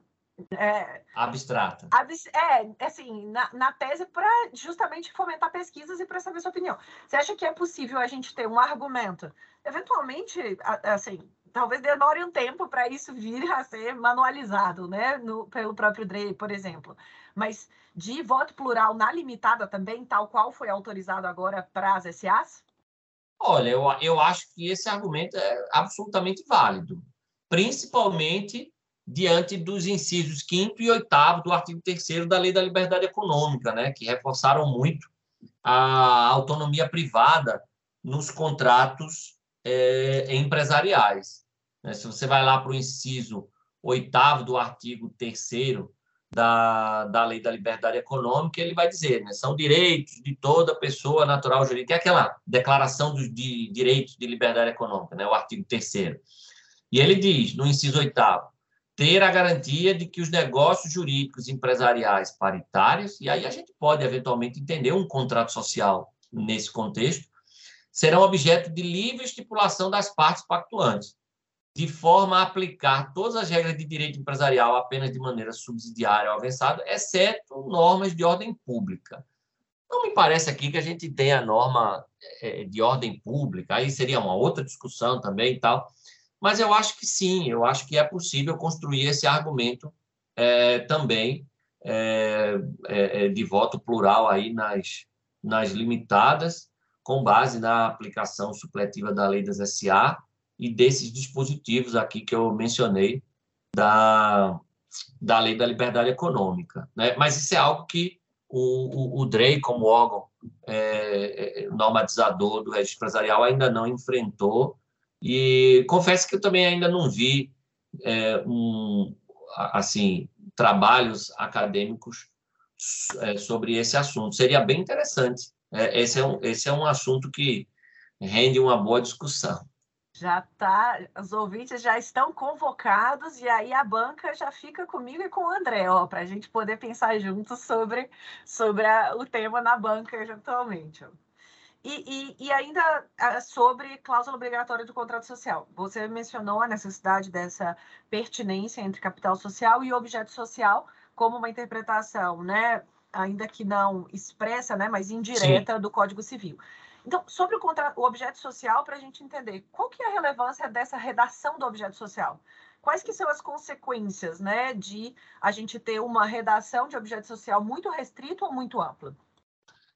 é, abstrata. Abs, é, assim, na, na tese para justamente fomentar pesquisas e para saber sua opinião. Você acha que é possível a gente ter um argumento? Eventualmente, assim, talvez demore um tempo para isso vir a ser manualizado, né, no, pelo próprio Drey, por exemplo. Mas de voto plural na limitada também, tal qual foi autorizado agora para as SAs? Olha, eu, eu acho que esse argumento é absolutamente válido, principalmente diante dos incisos 5 e 8 do artigo 3 da Lei da Liberdade Econômica, né, que reforçaram muito a autonomia privada nos contratos é, empresariais. Né? Se você vai lá para o inciso 8 do artigo 3 da, da Lei da Liberdade Econômica, ele vai dizer, né, são direitos de toda pessoa natural jurídica, é aquela declaração dos de direitos de liberdade econômica, né, o artigo 3 E ele diz, no inciso 8 ter a garantia de que os negócios jurídicos empresariais paritários, e aí a gente pode eventualmente entender um contrato social nesse contexto, serão objeto de livre estipulação das partes pactuantes, de forma a aplicar todas as regras de direito empresarial apenas de maneira subsidiária ou avançada, exceto normas de ordem pública. Não me parece aqui que a gente tenha norma é, de ordem pública, aí seria uma outra discussão também e tal, mas eu acho que sim, eu acho que é possível construir esse argumento é, também é, é, é de voto plural aí nas, nas limitadas, com base na aplicação supletiva da lei das SA e desses dispositivos aqui que eu mencionei da, da lei da liberdade econômica. Né? Mas isso é algo que o, o, o DREI, como órgão é, é, normatizador do registro empresarial, ainda não enfrentou. E confesso que eu também ainda não vi é, um, assim trabalhos acadêmicos é, sobre esse assunto. Seria bem interessante é, esse, é um, esse é um assunto que rende uma boa discussão. Já tá, os ouvintes já estão convocados e aí a banca já fica comigo e com o André, ó, para a gente poder pensar juntos sobre, sobre a, o tema na banca eventualmente. E, e, e, ainda sobre cláusula obrigatória do contrato social. Você mencionou a necessidade dessa pertinência entre capital social e objeto social como uma interpretação, né, ainda que não expressa, né, mas indireta Sim. do Código Civil. Então, sobre o, contra... o objeto social, para a gente entender, qual que é a relevância dessa redação do objeto social? Quais que são as consequências, né, de a gente ter uma redação de objeto social muito restrito ou muito ampla?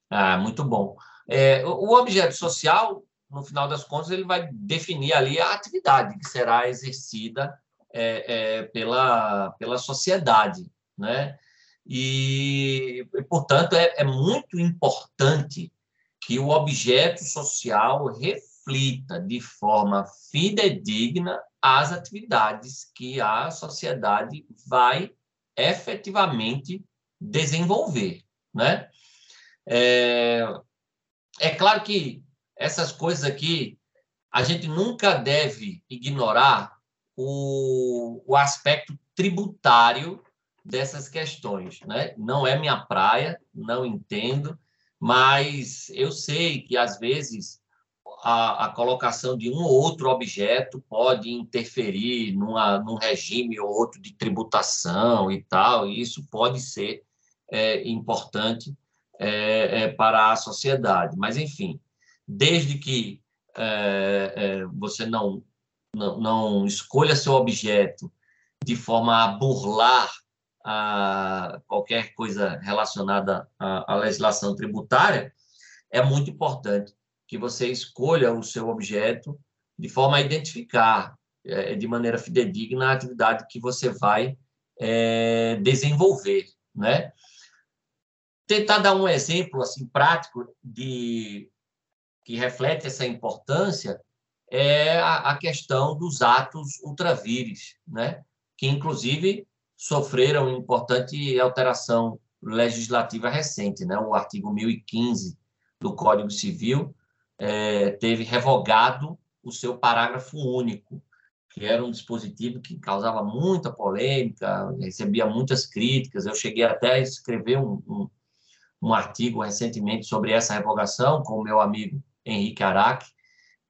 Ah, muito bom. É, o objeto social, no final das contas, ele vai definir ali a atividade que será exercida é, é, pela, pela sociedade, né? E, portanto, é, é muito importante que o objeto social reflita de forma fidedigna as atividades que a sociedade vai efetivamente desenvolver, né? É, é claro que essas coisas aqui a gente nunca deve ignorar o, o aspecto tributário dessas questões, né? Não é minha praia, não entendo, mas eu sei que às vezes a, a colocação de um ou outro objeto pode interferir numa, num regime ou outro de tributação e tal, e isso pode ser é, importante é, é, para a sociedade. Mas, enfim, desde que é, é, você não, não, não escolha seu objeto de forma a burlar a qualquer coisa relacionada à, à legislação tributária, é muito importante que você escolha o seu objeto de forma a identificar é, de maneira fidedigna a atividade que você vai é, desenvolver, né? Tentar dar um exemplo assim prático de que reflete essa importância é a, a questão dos atos ultravires, né? Que inclusive sofreram importante alteração legislativa recente, né? O artigo 1015 do Código Civil é, teve revogado o seu parágrafo único, que era um dispositivo que causava muita polêmica, recebia muitas críticas. Eu cheguei até a escrever um, um, um artigo recentemente sobre essa revogação com o meu amigo Henrique Araque,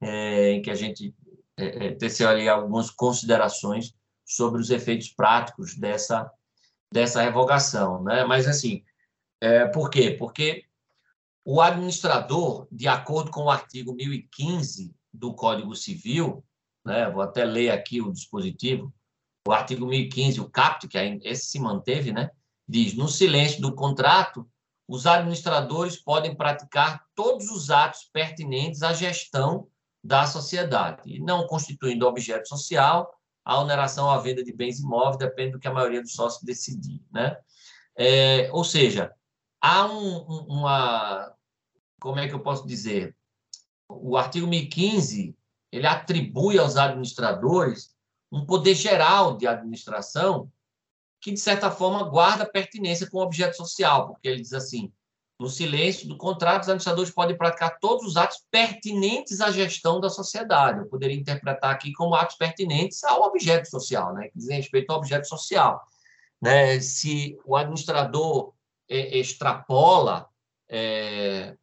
é, em que a gente é, é teceu ali algumas considerações sobre os efeitos práticos dessa, dessa revogação, né? Mas assim, é, por quê? Porque o administrador, de acordo com o artigo 1015 do Código Civil, né? Vou até ler aqui o dispositivo. O artigo 1015, o CAPT, que esse se manteve, né? Diz: no silêncio do contrato, os administradores podem praticar todos os atos pertinentes à gestão da sociedade, e não constituindo objeto social, a oneração à venda de bens imóveis depende do que a maioria dos sócios decidir, né? É, ou seja, há um, uma, como é que eu posso dizer? O artigo 1015, ele atribui aos administradores um poder geral de administração que, de certa forma, guarda pertinência com o objeto social, porque ele diz assim, no silêncio do contrato, os administradores podem praticar todos os atos pertinentes à gestão da sociedade. Eu poderia interpretar aqui como atos pertinentes ao objeto social, né? que dizem respeito ao objeto social. Né? Se o administrador é, extrapola é,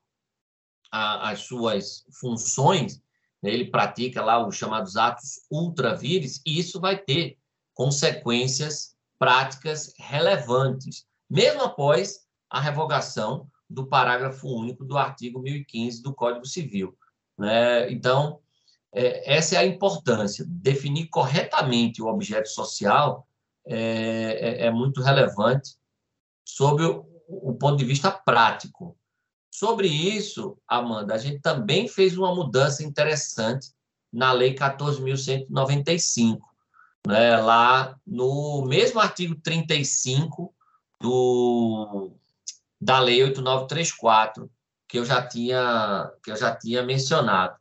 a, as suas funções, né? ele pratica lá os chamados atos ultravires, e isso vai ter consequências práticas relevantes, mesmo após a revogação do parágrafo único do artigo 1015 do Código Civil. Né? Então, é, essa é a importância. Definir corretamente o objeto social é, é, é muito relevante sob o, o, ponto de vista prático. Sobre isso, Amanda, a gente também fez uma mudança interessante na Lei 14.195, né? lá no mesmo artigo 35 do da Lei 8934, que eu já tinha, que eu já tinha mencionado,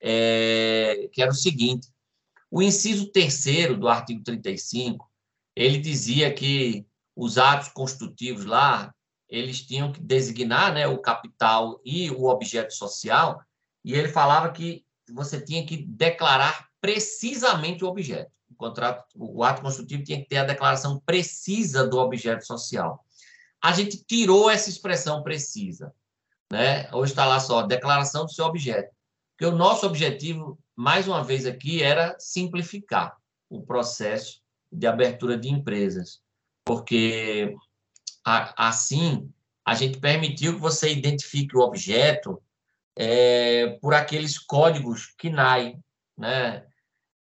é, que era o seguinte: o inciso terceiro do artigo 35, ele dizia que os atos constitutivos lá, eles tinham que designar né, o capital e o objeto social, e ele falava que você tinha que declarar precisamente o objeto. O contrato, o ato constitutivo tinha que ter a declaração precisa do objeto social a gente tirou essa expressão precisa. Né? Hoje está lá só, declaração do seu objeto. Porque o nosso objetivo, mais uma vez aqui, era simplificar o processo de abertura de empresas. Porque assim a gente permitiu que você identifique o objeto é, por aqueles códigos KNAI, né?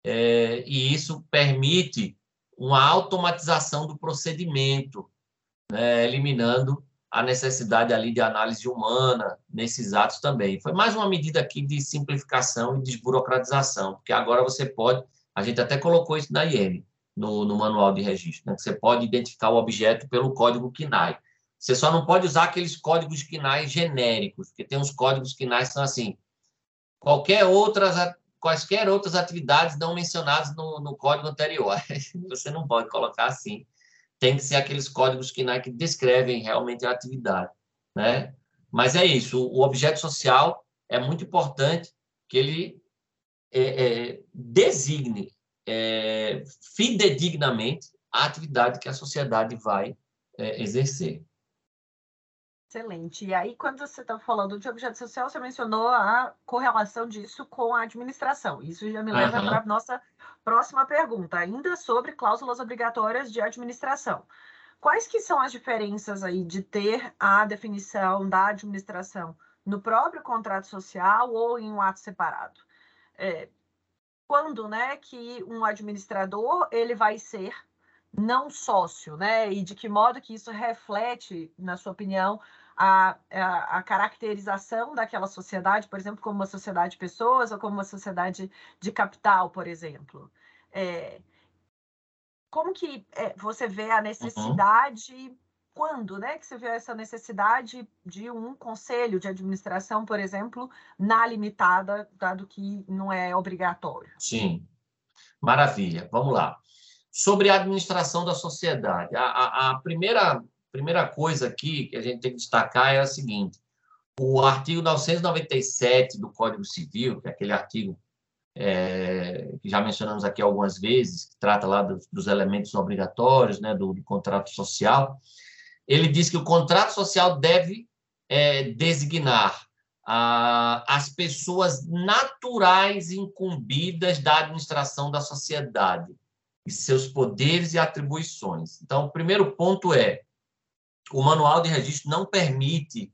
É, e isso permite uma automatização do procedimento, né, eliminando a necessidade ali de análise humana nesses atos também. Foi mais uma medida aqui de simplificação e desburocratização, porque agora você pode, a gente até colocou isso na IEM, no, no manual de registro, né, que você pode identificar o objeto pelo código KNAI. Você só não pode usar aqueles códigos KNAI genéricos, porque tem uns códigos KNAI que são assim, qualquer outras quaisquer outras atividades não mencionadas no, no código anterior. Você não pode colocar assim tem que ser aqueles códigos que, né, que descrevem realmente a atividade, né? Mas é isso, o objeto social é muito importante que ele é, é, designe é, fidedignamente a atividade que a sociedade vai é, exercer. Excelente. E aí, quando você está falando de objeto social, você mencionou a correlação disso com a administração. Isso já me leva uhum. para a nossa próxima pergunta, ainda sobre cláusulas obrigatórias de administração. Quais que são as diferenças aí de ter a definição da administração no próprio contrato social ou em um ato separado? É, quando, né, que um administrador ele vai ser não sócio, né? E de que modo que isso reflete, na sua opinião, a, a, a, caracterização daquela sociedade, por exemplo, como uma sociedade de pessoas ou como uma sociedade de capital, por exemplo. É, como que é, você vê a necessidade, uhum. quando né, que você vê essa necessidade de um conselho de administração, por exemplo, na limitada, dado que não é obrigatório? Sim, maravilha. Vamos lá. Sobre a administração da sociedade, a, a, a primeira primeira coisa aqui que a gente tem que destacar é a seguinte: o artigo 997 do Código Civil, que é aquele artigo é, que já mencionamos aqui algumas vezes, que trata lá dos, dos elementos obrigatórios, né, do, do, contrato social, ele diz que o contrato social deve é, designar a, as pessoas naturais incumbidas da administração da sociedade. e seus poderes e atribuições. Então, o primeiro ponto é: o manual de registro não permite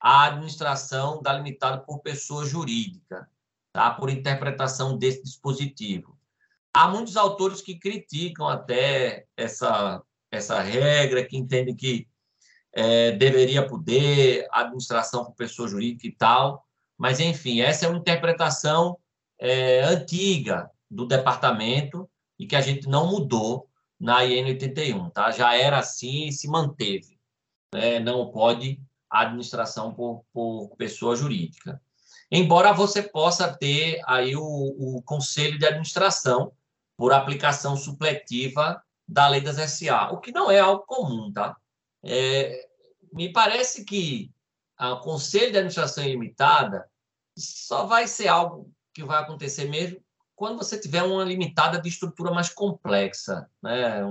a administração da limitada por pessoa jurídica, tá? por interpretação desse dispositivo. Há muitos autores que criticam até essa, essa regra, que entendem que é, deveria poder administração por pessoa jurídica e tal, mas, enfim, essa é uma interpretação é, antiga do departamento e que a gente não mudou na IN 81, tá? Já era assim e se manteve. Né? Não pode administração por, por pessoa jurídica. Embora você possa ter aí o, o conselho de administração por aplicação supletiva da lei das SA, o que não é algo comum, tá? É, me parece que o conselho de administração ilimitada só vai ser algo que vai acontecer mesmo quando você tiver uma limitada de estrutura mais complexa, né?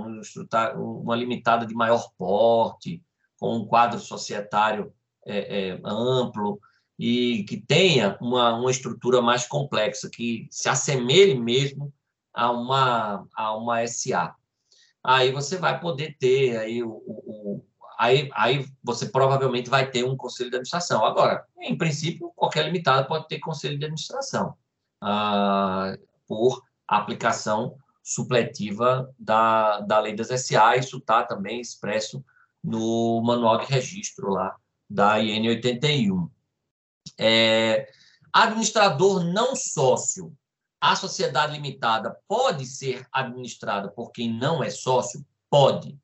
uma limitada de maior porte, com um quadro societário é, é, amplo e que tenha uma, uma estrutura mais complexa, que se assemelhe mesmo a uma, a uma SA. Aí você vai poder ter aí o, o, aí, aí você provavelmente vai ter um conselho de administração. Agora, em princípio, qualquer limitada pode ter conselho de administração. Ah, por aplicação supletiva da, da lei das SA. Isso está também expresso no manual de registro lá da IN 81. É, administrador não sócio, a sociedade limitada pode ser administrada por quem não é sócio? Pode.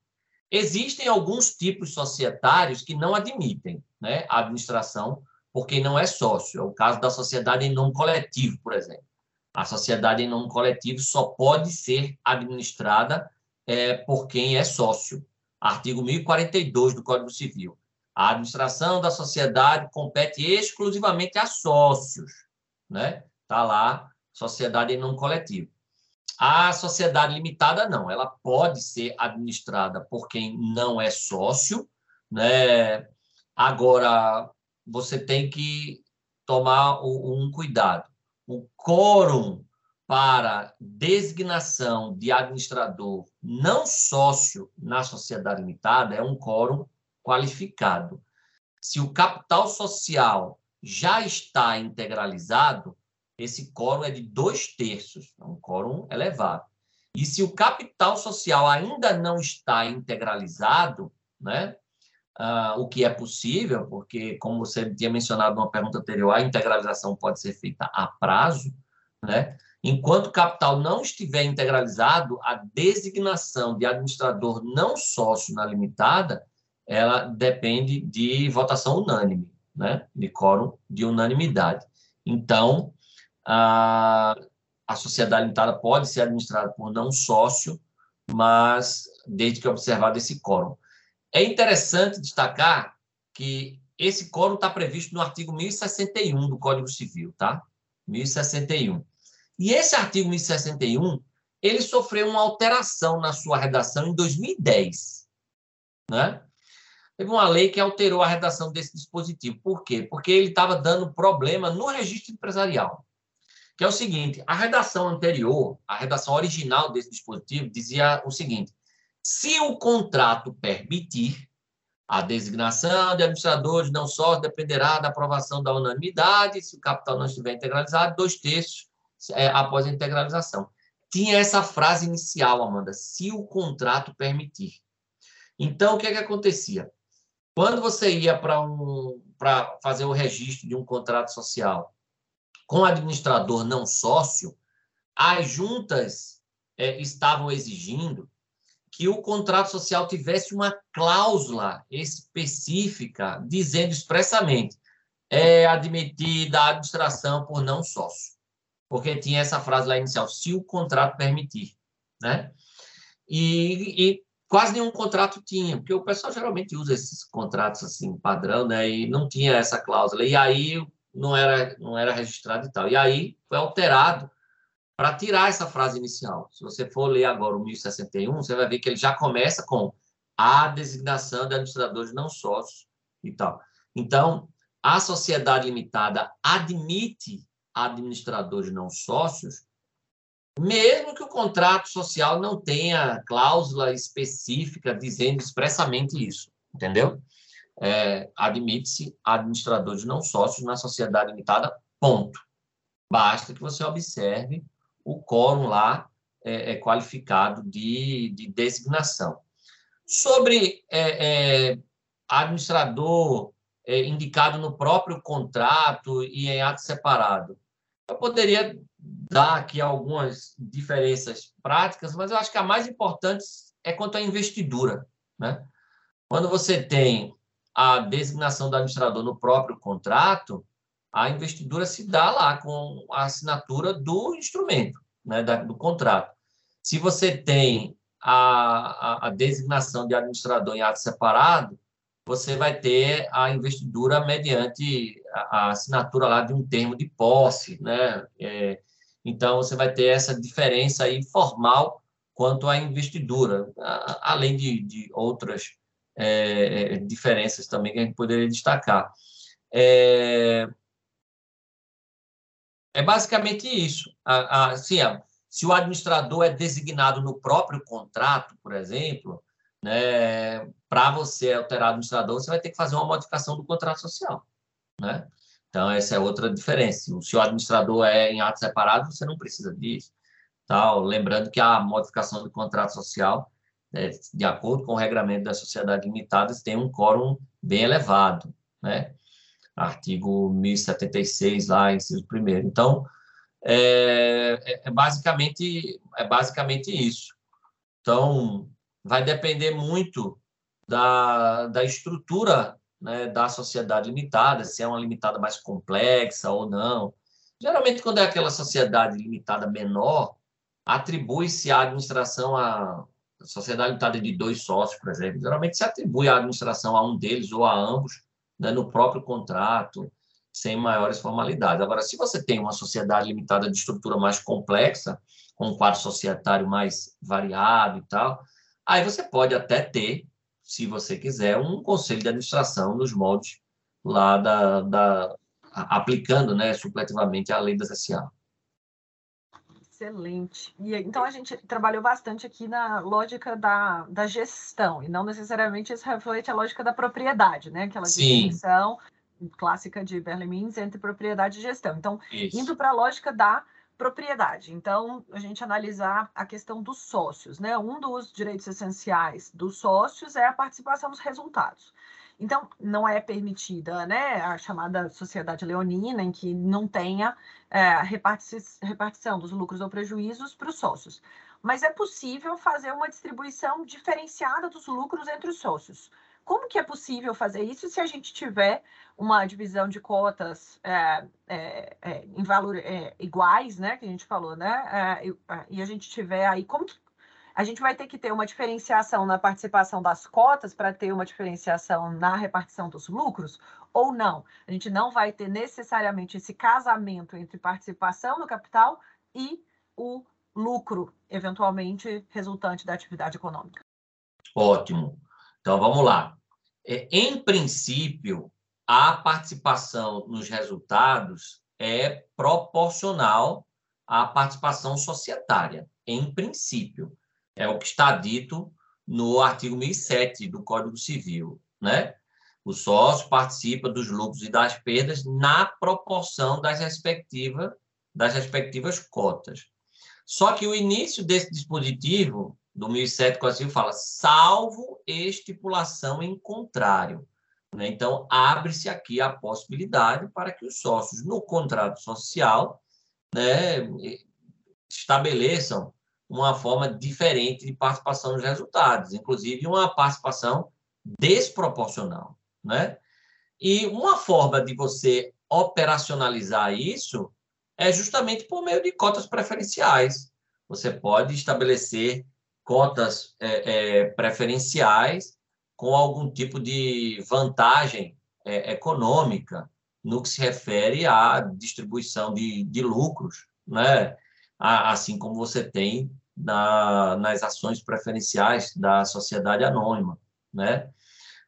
Existem alguns tipos societários que não admitem né, a administração por quem não é sócio. É o caso da sociedade em nome coletivo, por exemplo. A sociedade em nome coletivo só pode ser administrada é, por quem é sócio. Artigo 1042 do Código Civil. A administração da sociedade compete exclusivamente a sócios, né? Tá lá, sociedade em nome coletivo. A sociedade limitada não, ela pode ser administrada por quem não é sócio, né? Agora você tem que tomar um cuidado o quórum para designação de administrador não sócio na sociedade limitada é um quórum qualificado. Se o capital social já está integralizado, esse quórum é de dois terços, é um quórum elevado. E se o capital social ainda não está integralizado, né, uh, o que é possível, porque, como você tinha mencionado numa pergunta anterior, a integralização pode ser feita a prazo, né? Enquanto o capital não estiver integralizado, a designação de administrador não sócio na limitada, ela depende de votação unânime, né? De quórum de unanimidade. Então, a, a sociedade limitada pode ser administrada por não sócio, mas desde que observado esse quórum. É interessante destacar que esse quórum está previsto no artigo 1061 do Código Civil, tá? 1061. E esse artigo 1061, ele sofreu uma alteração na sua redação em 2010, né? Teve uma lei que alterou a redação desse dispositivo. Por quê? Porque ele estava dando problema no registro empresarial. Que é o seguinte, a redação anterior, a redação original desse dispositivo dizia o seguinte: se o contrato permitir, a designação de administradores não só dependerá da aprovação da unanimidade, se o capital não estiver integralizado, dois terços é, após a integralização. Tinha essa frase inicial, Amanda, se o contrato permitir. Então, o que, é que acontecia? Quando você ia para um, fazer o registro de um contrato social com administrador não sócio, as juntas é, estavam exigindo que o contrato social tivesse uma cláusula específica dizendo expressamente é admitida a administração por não sócio. Porque tinha essa frase lá inicial, se o contrato permitir, né? E, e quase nenhum contrato tinha, porque o pessoal geralmente usa esses contratos assim, padrão, né? E não tinha essa cláusula. E aí não era, não era registrado e tal. E aí foi alterado para tirar essa frase inicial. Se você for ler agora o 1061, você vai ver que ele já começa com a designação de administradores não sócios e tal. Então, a sociedade limitada admite administradores não sócios mesmo que o contrato social não tenha cláusula específica dizendo expressamente isso, entendeu? É, Admite-se administradores não sócios na sociedade limitada, ponto. Basta que você observe o quórum lá é, é qualificado de, de, designação. Sobre é, é administrador é, indicado no próprio contrato e em ato separado, eu poderia dar aqui algumas diferenças práticas, mas eu acho que a mais importante é quanto à investidura. Né? Quando você tem a designação do administrador no próprio contrato, a investidura se dá lá com a assinatura do instrumento, né, do contrato. Se você tem a, a, a designação de administrador em ato separado, você vai ter a investidura mediante a, a assinatura lá de um termo de posse, né? É, então, você vai ter essa diferença aí formal quanto à investidura, além de, de outras é, é, diferenças também que a gente poderia destacar. É, é basicamente isso. A, a, assim, a, se o administrador é designado no próprio contrato, por exemplo, né, para você alterar administrador, você vai ter que fazer uma modificação do contrato social. Né? Então, essa é outra diferença. Se o administrador é em ato separado, você não precisa disso. Tal. Lembrando que a modificação do contrato social, né, de acordo com o regramento das sociedades limitadas, tem um quórum bem elevado. Né? Artigo 1076, lá, inciso primeiro. Então, é, é, é, basicamente, é basicamente isso. Então, vai depender muito da, da estrutura né, da sociedade limitada, se é uma limitada mais complexa ou não. Geralmente, quando é aquela sociedade limitada menor, atribui-se a administração a sociedade limitada de dois sócios, por exemplo. Geralmente se atribui a administração a um deles ou a ambos, né, no próprio contrato, sem maiores formalidades. Agora, se você tem uma sociedade limitada de estrutura mais complexa, com um quadro societário mais variado e tal, aí você pode até ter se você quiser, um conselho de administração nos moldes lá da, da aplicando, né, supletivamente a lei das SA. Excelente. E então a gente trabalhou bastante aqui na lógica da, da gestão, e não necessariamente isso reflete a lógica da propriedade, né? Aquela distinção clássica de Berlemins entre propriedade e gestão. Então, isso. indo para a lógica da propriedade. Então, a gente analisar a questão dos sócios, né? Um dos direitos essenciais dos sócios é a participação nos resultados. Então, não é permitida né, a chamada sociedade leonina, em que não tenha é, repartição dos lucros ou prejuízos para os sócios. Mas é possível fazer uma distribuição diferenciada dos lucros entre os sócios. Como que é possível fazer isso se a gente tiver uma divisão de cotas é, é, é, em valor é, iguais, né? Que a gente falou, né? É, e a gente tiver aí, como que a gente vai ter que ter uma diferenciação na participação das cotas para ter uma diferenciação na repartição dos lucros ou não? A gente não vai ter necessariamente esse casamento entre participação no capital e o lucro, eventualmente resultante da atividade econômica. Ótimo. Então vamos lá. É, em princípio, a participação nos resultados é proporcional à participação societária, em princípio. É o que está dito no artigo 1007 do Código Civil, né? O sócio participa dos lucros e das perdas na proporção das respectivas das respectivas cotas. Só que o início desse dispositivo do 1007 Código Civil fala salvo estipulação em contrário. Né? Então, abre-se aqui a possibilidade para que os sócios, no contrato social, né, estabeleçam uma forma diferente de participação nos resultados, inclusive uma participação desproporcional. Né? E uma forma de você operacionalizar isso é justamente por meio de cotas preferenciais. Você pode estabelecer cotas é, é, preferenciais com algum tipo de vantagem é, econômica no que se refere à distribuição de, de lucros, né? assim como você tem na, nas ações preferenciais da sociedade anônima. Né?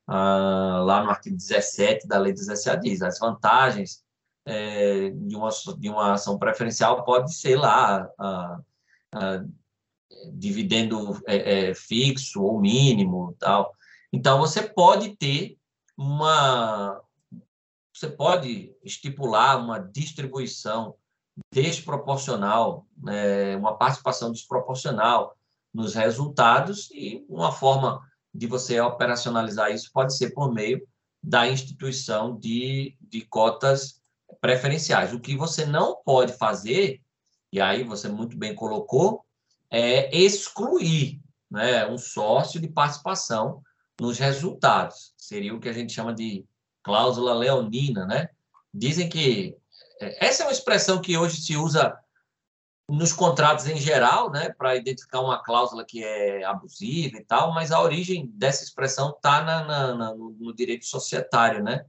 Ah, lá no artigo 17 da Lei 17 diz as vantagens é, de, uma, de uma ação preferencial pode ser lá uh, dividendo é, é, fixo ou mínimo, tal. Então você pode ter uma, você pode estipular uma distribuição desproporcional, né, uma participação desproporcional nos resultados e uma forma de você operacionalizar isso pode ser por meio da instituição de, de cotas preferenciais. O que você não pode fazer, e aí você muito bem colocou, é excluir né, um sócio de participação nos resultados. Seria o que a gente chama de cláusula leonina, né? Dizem que é, essa é uma expressão que hoje se usa nos contratos em geral, né, para identificar uma cláusula que é abusiva e tal, mas a origem dessa expressão está no, no, direito societário, né?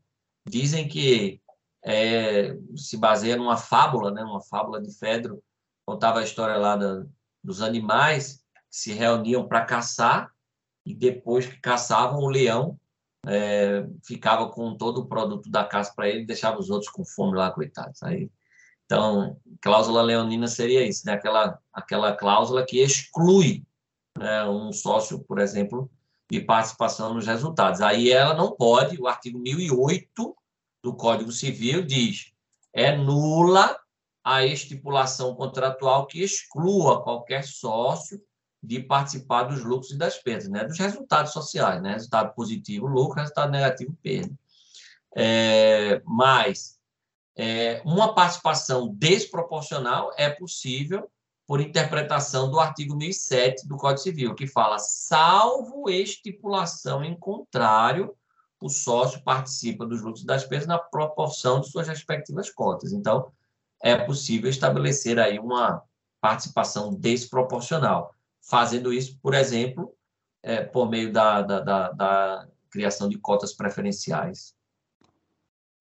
Dizem que é, se baseia numa fábula, né, uma fábula de Fedro, contava a história lá da, dos animais que se reuniam para caçar e depois que caçavam o leão é, ficava com todo o produto da caça para ele deixava os outros com fome lá, coitados. Aí então, cláusula leonina seria isso, né? aquela, aquela cláusula que exclui né, um sócio, por exemplo, de participação nos resultados. Aí ela não pode, o artigo 1008 do Código Civil diz, é nula a estipulação contratual que exclua qualquer sócio de participar dos lucros e das perdas, né? dos resultados sociais, né? resultado positivo, lucro, resultado negativo, perda. É, mas é, uma participação desproporcional é possível por interpretação do artigo 1007 do Código Civil, que fala, salvo estipulação em contrário, o sócio participa dos lucros e das perdas na proporção de suas respectivas cotas. Então, é possível estabelecer aí uma participação desproporcional, fazendo isso, por exemplo, é, por meio da, da, da, da criação de cotas preferenciais.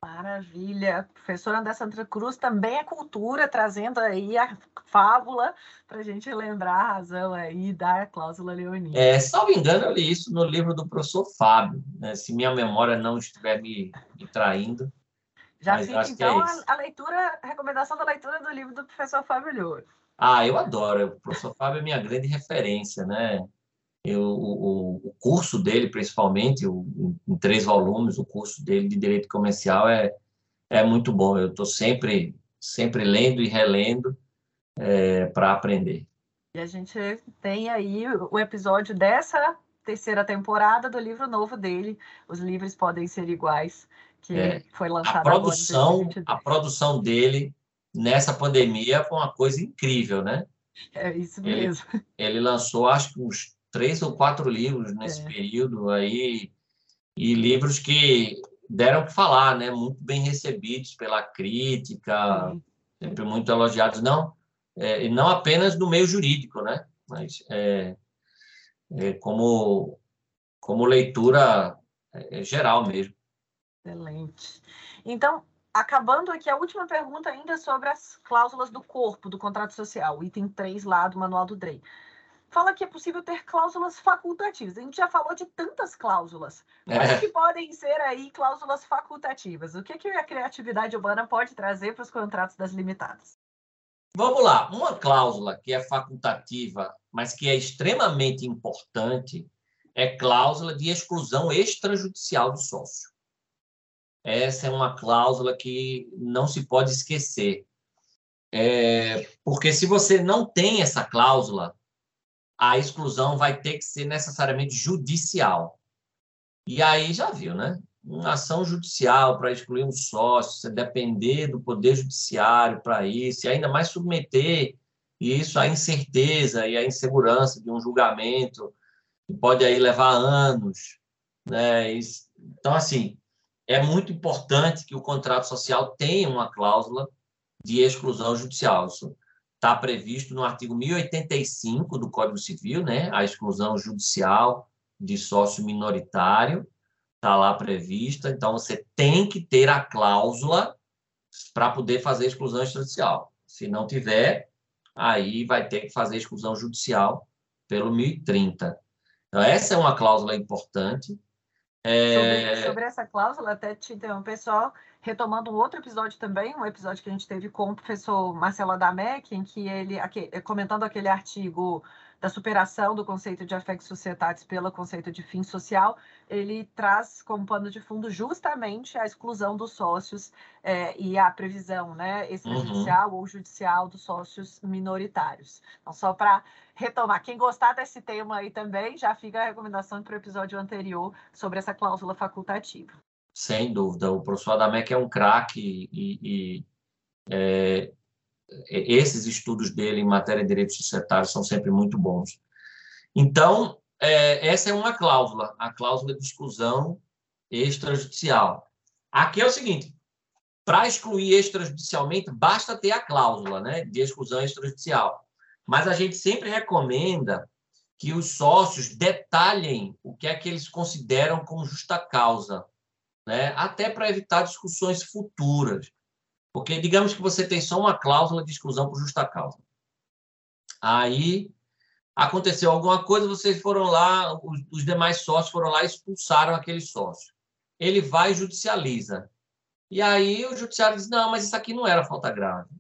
Maravilha. Professora André Santa Cruz também é cultura, trazendo aí a fábula para a gente lembrar a razão aí da cláusula leonina. É, salvo engano, eu li isso no livro do professor Fábio, né? se minha memória não estiver me, me traindo. Já fica, é então, é a, a, leitura, a recomendação da leitura do livro do professor Fábio Louro. Ah, eu adoro. O professor Fábio é minha grande referência, né? Eu, o, o curso dele, principalmente, o, em três volumes, o curso dele de Direito Comercial é, é muito bom. Eu estou sempre, sempre lendo e relendo é, para aprender. E a gente tem aí o episódio dessa terceira temporada do livro novo dele, Os Livros Podem Ser Iguais, que é, foi lançado a produção, A produção dele nessa pandemia foi uma coisa incrível, né? É isso mesmo. Ele, ele lançou, acho que uns três ou quatro livros nesse é. período aí, e livros que deram que falar, né? Muito bem recebidos pela crítica, sempre muito elogiados, não, é, não apenas no meio jurídico, né? Mas é, é como, como leitura geral mesmo. Excelente. Então, acabando aqui, a última pergunta ainda sobre as cláusulas do corpo do contrato social, item 3 lá do Manual do DREI fala que é possível ter cláusulas facultativas. A gente já falou de tantas cláusulas. Quais é. que podem ser aí cláusulas facultativas? O que, que a criatividade urbana pode trazer para os contratos das limitadas? Vamos lá. Uma cláusula que é facultativa, mas que é extremamente importante, é cláusula de exclusão extrajudicial do sócio. Essa é uma cláusula que não se pode esquecer. É, porque se você não tem essa cláusula, a exclusão vai ter que ser necessariamente judicial. E aí já viu, né? Uma ação judicial para excluir um sócio, você depender do poder judiciário para isso, e ainda mais submeter isso à incerteza e à insegurança de um julgamento, que pode aí levar anos. Né? Então, assim, é muito importante que o contrato social tenha uma cláusula de exclusão judicial. Isso está previsto no artigo 1085 do Código Civil, né? A exclusão judicial de sócio minoritário está lá prevista. Então, você tem que ter a cláusula para poder fazer exclusão extrajudicial. Se não tiver, aí vai ter que fazer exclusão judicial pelo 1030. Então, essa é uma cláusula importante. É... Sobre, sobre, essa cláusula, até te interromper só, retomando um outro episódio também, um episódio que a gente teve com o professor Marcelo Adamec, em que ele, aqui, comentando aquele artigo da superação do conceito de affect societatis pelo conceito de fim social, ele traz como pano de fundo justamente a exclusão dos sócios é, e a previsão né, extrajudicial uhum. ou judicial dos sócios minoritários. Então, só para retomar, quem gostar desse tema aí também, já fica a recomendação para o episódio anterior sobre essa cláusula facultativa. Sem dúvida, o professor Adamec é um craque e, e é, esses estudos dele em matéria de direitos societários são sempre muito bons. Então, é, essa é uma cláusula, a cláusula de exclusão extrajudicial. Aqui é o seguinte: para excluir extrajudicialmente, basta ter a cláusula né, de exclusão extrajudicial. Mas a gente sempre recomenda que os sócios detalhem o que é que eles consideram como justa causa, né, até para evitar discussões futuras. Porque digamos que você tem só uma cláusula de exclusão por justa causa. Aí aconteceu alguma coisa, vocês foram lá, os, os demais sócios foram lá e expulsaram aquele sócio. Ele vai e judicializa. E aí o judiciário diz: não, mas isso aqui não era falta grave.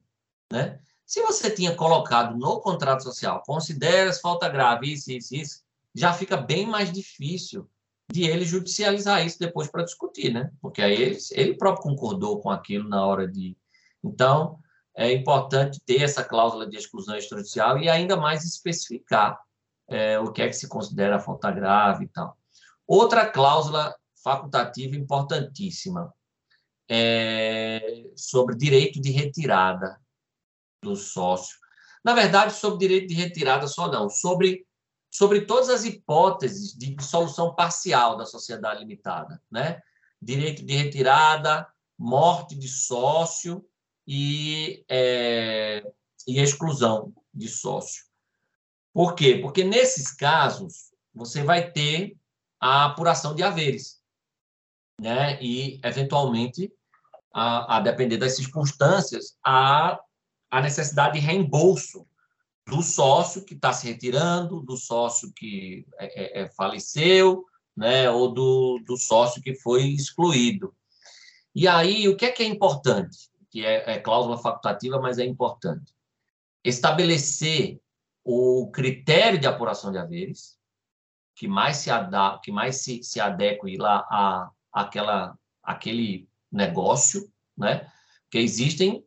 Né? Se você tinha colocado no contrato social, considera falta grave, isso, isso, isso, já fica bem mais difícil de ele judicializar isso depois para discutir, né? Porque aí ele, ele próprio concordou com aquilo na hora de, então, é importante ter essa cláusula de exclusão extrajudicial e ainda mais especificar é, o que é que se considera falta grave e tal. Outra cláusula facultativa importantíssima é sobre direito de retirada do sócio. Na verdade, sobre direito de retirada só não, sobre, sobre todas as hipóteses de dissolução parcial da sociedade limitada, né? Direito de retirada, morte de sócio e, é, e exclusão de sócio. Por quê? Porque nesses casos você vai ter a apuração de haveres, né? E eventualmente, a, a depender das circunstâncias, a, a necessidade de reembolso do sócio que está se retirando, do sócio que é, é, é, faleceu, né? Ou do, do sócio que foi excluído. E aí, o que é que é importante? Que é, é cláusula facultativa, mas é importante. Estabelecer o critério de apuração de haveres, que mais se adapta, que mais se, se adeque lá a aquela aquele negócio, né? Que existem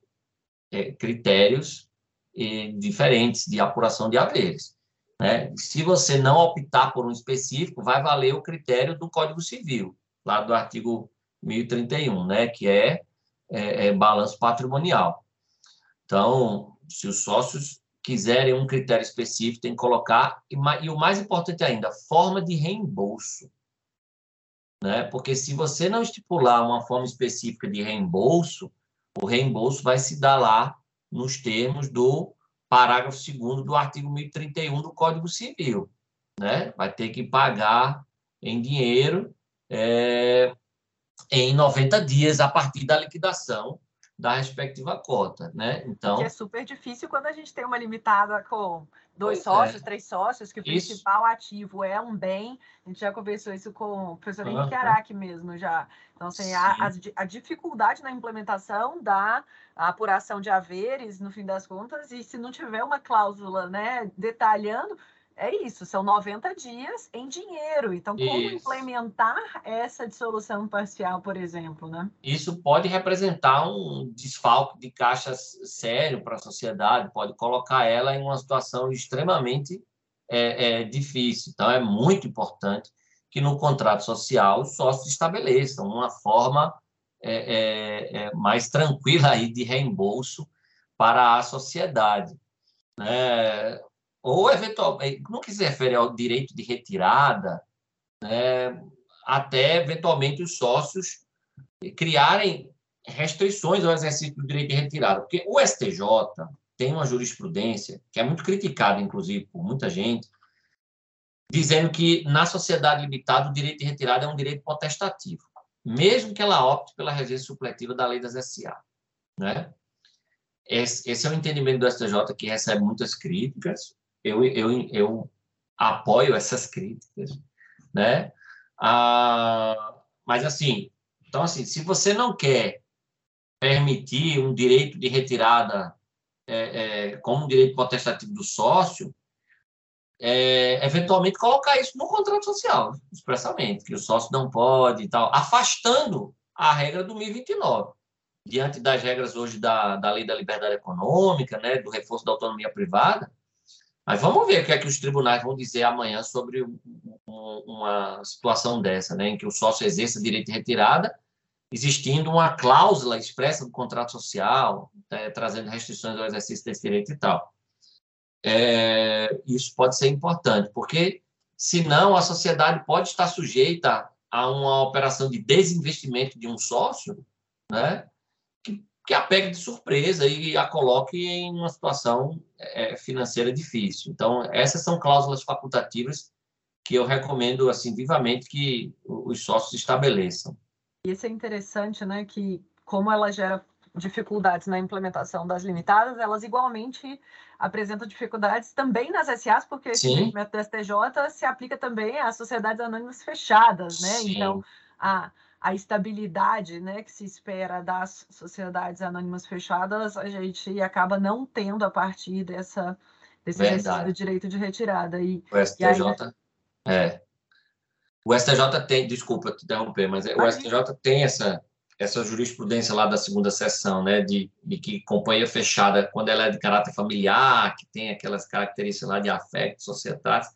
é, critérios é, diferentes de apuração de haveres. Né? Se você não optar por um específico, vai valer o critério do Código Civil, lá do artigo 1031, né? Que é é, é, balanço patrimonial. Então, se os sócios quiserem um critério específico, tem que colocar, e, e o mais importante ainda, forma de reembolso. Né? Porque se você não estipular uma forma específica de reembolso, o reembolso vai se dar lá nos termos do parágrafo 2 do artigo 1031 do Código Civil. Né? Vai ter que pagar em dinheiro é, em 90 dias a partir da liquidação da respectiva cota, né? Então, que é super difícil quando a gente tem uma limitada com dois sócios, é. três sócios, que o isso. principal ativo é um bem. A gente já conversou isso com o professor Henrique Araque mesmo já. Então, assim, a, a, a, dificuldade na implementação da apuração de haveres, no fim das contas, e se não tiver uma cláusula, né, detalhando, é isso, são 90 dias em dinheiro. Então, como isso. implementar essa dissolução parcial, por exemplo, né? Isso pode representar um desfalque de caixa sério para a sociedade, pode colocar ela em uma situação extremamente é, é, difícil. Então, é muito importante que no contrato social os sócios estabeleçam uma forma é, é, é mais tranquila aí de reembolso para a sociedade. Né? Ou eventualmente, no que se refere ao direito de retirada, né, até eventualmente os sócios criarem restrições ao exercício do direito de retirada, porque o STJ tem uma jurisprudência que é muito criticada, inclusive, por muita gente, dizendo que na sociedade limitada o direito de retirada é um direito potestativo, mesmo que ela opte pela regência supletiva da lei das SA, né? Esse, é o entendimento do STJ que recebe muitas críticas, eu, eu, eu apoio essas críticas, né? Ah, mas assim, então assim, se você não quer permitir um direito de retirada é, é, como um direito potestativo do sócio, é, eventualmente colocar isso no contrato social, expressamente, que o sócio não pode e tal, afastando a regra do 1029, diante das regras hoje da, da lei da liberdade econômica, né, do reforço da autonomia privada. Mas vamos ver o que é que os tribunais vão dizer amanhã sobre um, uma situação dessa, né, em que o sócio exerça direito de retirada existindo uma cláusula expressa do contrato social, é, trazendo restrições ao exercício desse direito e tal. É, isso pode ser importante, porque senão a sociedade pode estar sujeita a uma operação de desinvestimento de um sócio, né, que, a pegue de surpresa e a coloque em uma situação é, financeira difícil. Então, essas são cláusulas facultativas que eu recomendo assim vivamente que os sócios estabeleçam. Isso é interessante, né? Que como ela gera dificuldades na implementação das limitadas, elas igualmente apresentam dificuldades também nas SAs, porque Sim. esse do STJ se aplica também às sociedades anônimas fechadas, né? Sim. Então, a, a estabilidade né, que se espera das sociedades anônimas fechadas, a gente acaba não tendo a partir dessa, desse exercício do direito de retirada. E, o STJ, e aí, é, o STJ tem, desculpa te interromper, mas o STJ tem essa, essa jurisprudência lá da segunda sessão, né, de, de que companhia fechada, quando ela é de caráter familiar, que tem aquelas características lá de afeto, societário,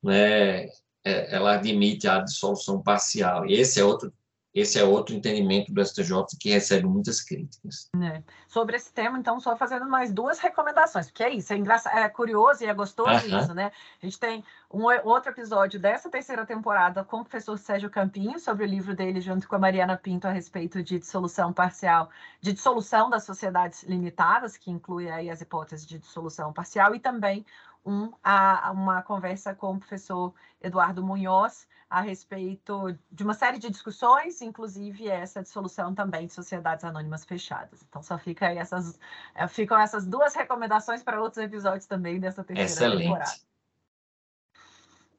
né, é, ela admite a dissolução parcial. E esse é outro esse é outro entendimento do STJ que recebe muitas críticas. É. Sobre esse tema, então, só fazendo mais duas recomendações, porque é isso, é, engraçado, é curioso e é gostoso uh -huh. isso, né? A gente tem um outro episódio dessa terceira temporada com o professor Sérgio Campinho, sobre o livro dele, junto com a Mariana Pinto, a respeito de dissolução parcial, de dissolução das sociedades limitadas, que inclui aí as hipóteses de dissolução parcial, e também um, a, uma conversa com o professor Eduardo Munhoz, a respeito de uma série de discussões, inclusive essa dissolução também de sociedades anônimas fechadas. Então, só fica essas, eh, ficam essas duas recomendações para outros episódios também dessa terceira Excelente. temporada.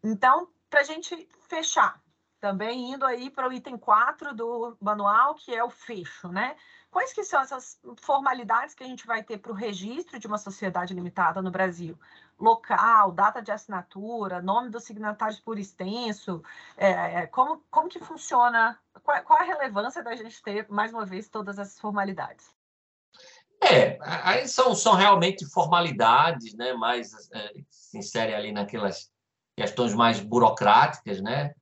Então, para a gente fechar, também indo aí para o item 4 do manual, que é o fecho, né? Quais que são essas formalidades que a gente vai ter para o registro de uma sociedade limitada no Brasil? Local, data de assinatura, nome dos signatários por extenso, é, como, como que funciona, qual, qual a relevância da gente ter, mais uma vez, todas essas formalidades? É, aí são, são realmente formalidades, né, mais é, se insere ali naquelas questões mais burocráticas, né?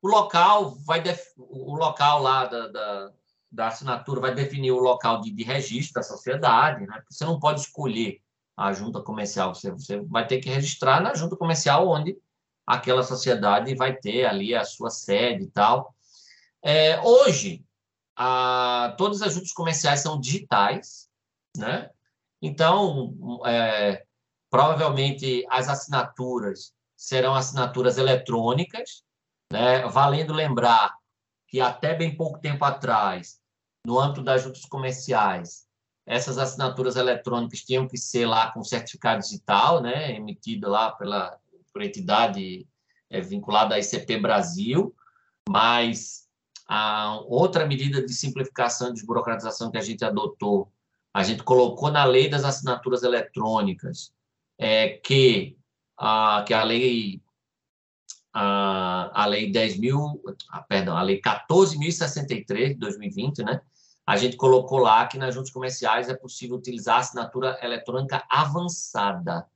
O local vai def... o local lá da, da, da assinatura vai definir o local de, de registro da sociedade, né? Você não pode escolher a junta comercial, você, você vai ter que registrar na junta comercial onde aquela sociedade vai ter ali a sua sede e tal. É, hoje, a, todas as juntas comerciais são digitais, né? Então, é, provavelmente as assinaturas serão assinaturas eletrônicas, né? Valendo lembrar que até bem pouco tempo atrás, no âmbito das juntas comerciais, essas assinaturas eletrônicas tinham que ser lá com certificado digital, né, emitido lá pela por entidade é, vinculada à ICP Brasil, mas a outra medida de simplificação e desburocratização que a gente adotou, a gente colocou na lei das assinaturas eletrônicas, é, que, a, que a lei a, lei 10 mil, ah, perdão, a lei 14.063 de 2020, né? A gente colocou lá que nas juntas comerciais é possível utilizar assinatura eletrônica avançada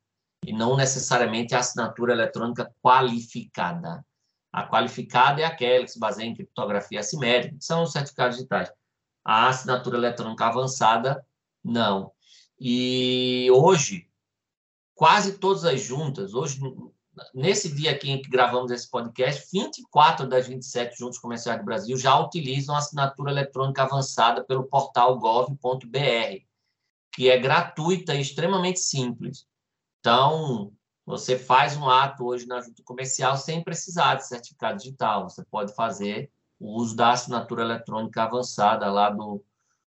e não necessariamente a assinatura eletrônica qualificada. A qualificada é aquela que se baseia em criptografia assimétrica, que são os certificados digitais. A assinatura eletrônica avançada, não. E hoje, quase todas as juntas, hoje nesse dia aqui em que gravamos esse podcast, 24 das 27 juntas comerciais do Brasil já utilizam assinatura eletrônica avançada pelo portal gov.br, que é gratuita e extremamente simples. Então, você faz um ato hoje na junta comercial sem precisar de certificado digital. Você pode fazer o uso da assinatura eletrônica avançada lá do,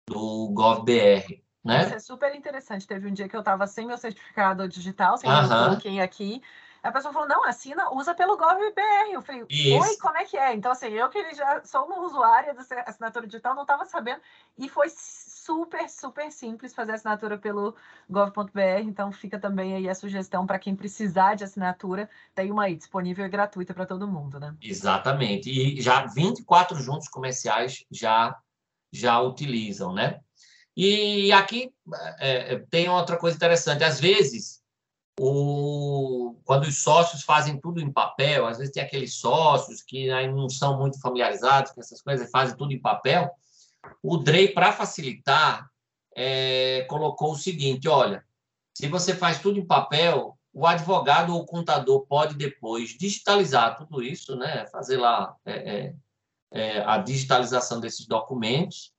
do GovBR. Né? Isso é super interessante. Teve um dia que eu estava sem meu certificado digital, sem uh -huh. eu coloquei aqui, A pessoa falou, não, assina, usa pelo GovBR. Eu falei, Isso. oi, como é que é? Então, assim, eu que já sou uma usuária da assinatura digital, não estava sabendo. E foi super, super simples fazer assinatura pelo gov.br. Então, fica também aí a sugestão para quem precisar de assinatura. Tem uma aí disponível e gratuita para todo mundo, né? Exatamente. E já 24 juntos comerciais já, já utilizam, né? E aqui é, é, tem outra coisa interessante. Às vezes, o, quando os sócios fazem tudo em papel, às vezes tem aqueles sócios que não são muito familiarizados com essas coisas, fazem tudo em papel. O DREI, para facilitar, é, colocou o seguinte: olha, se você faz tudo em papel, o advogado ou o contador pode depois digitalizar tudo isso, né? fazer lá é, é, é a digitalização desses documentos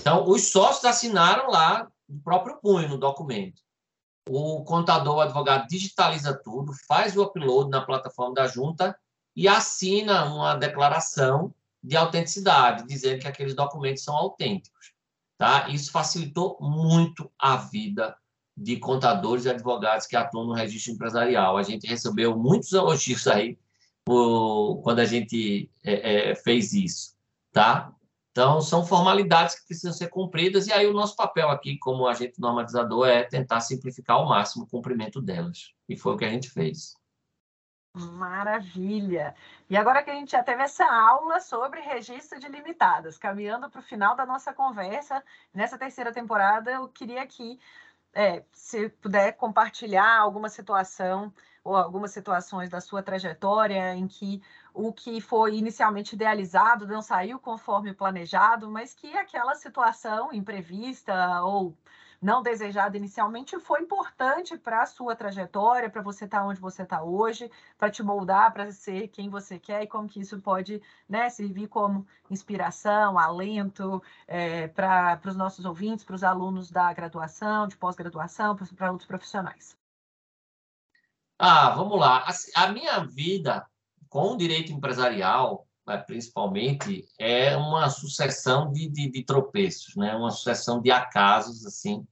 então, os sócios assinaram lá do próprio punho no documento. O contador, o advogado digitaliza tudo, faz o upload na plataforma da junta e assina uma declaração de autenticidade, dizendo que aqueles documentos são autênticos. Tá? Isso facilitou muito a vida de contadores e advogados que atuam no registro empresarial. A gente recebeu muitos elogios aí por, quando a gente é, é, fez isso. Tá? Então, são formalidades que precisam ser cumpridas, e aí o nosso papel aqui, como agente normalizador, é tentar simplificar ao máximo o cumprimento delas. E foi o que a gente fez. Maravilha! E agora que a gente já teve essa aula sobre registro de limitadas, caminhando para o final da nossa conversa, nessa terceira temporada, eu queria aqui, é, se puder compartilhar alguma situação ou algumas situações da sua trajetória em que o que foi inicialmente idealizado não saiu conforme planejado, mas que aquela situação imprevista ou não desejada inicialmente foi importante para a sua trajetória, para você estar tá onde você está hoje, para te moldar para ser quem você quer e como que isso pode né, servir como inspiração, alento é, para os nossos ouvintes, para os alunos da graduação, de pós-graduação, para outros profissionais. Ah, vamos lá. A, a minha vida com o direito empresarial, né, principalmente, é uma sucessão de, de, de, tropeços, né? uma sucessão de acasos assim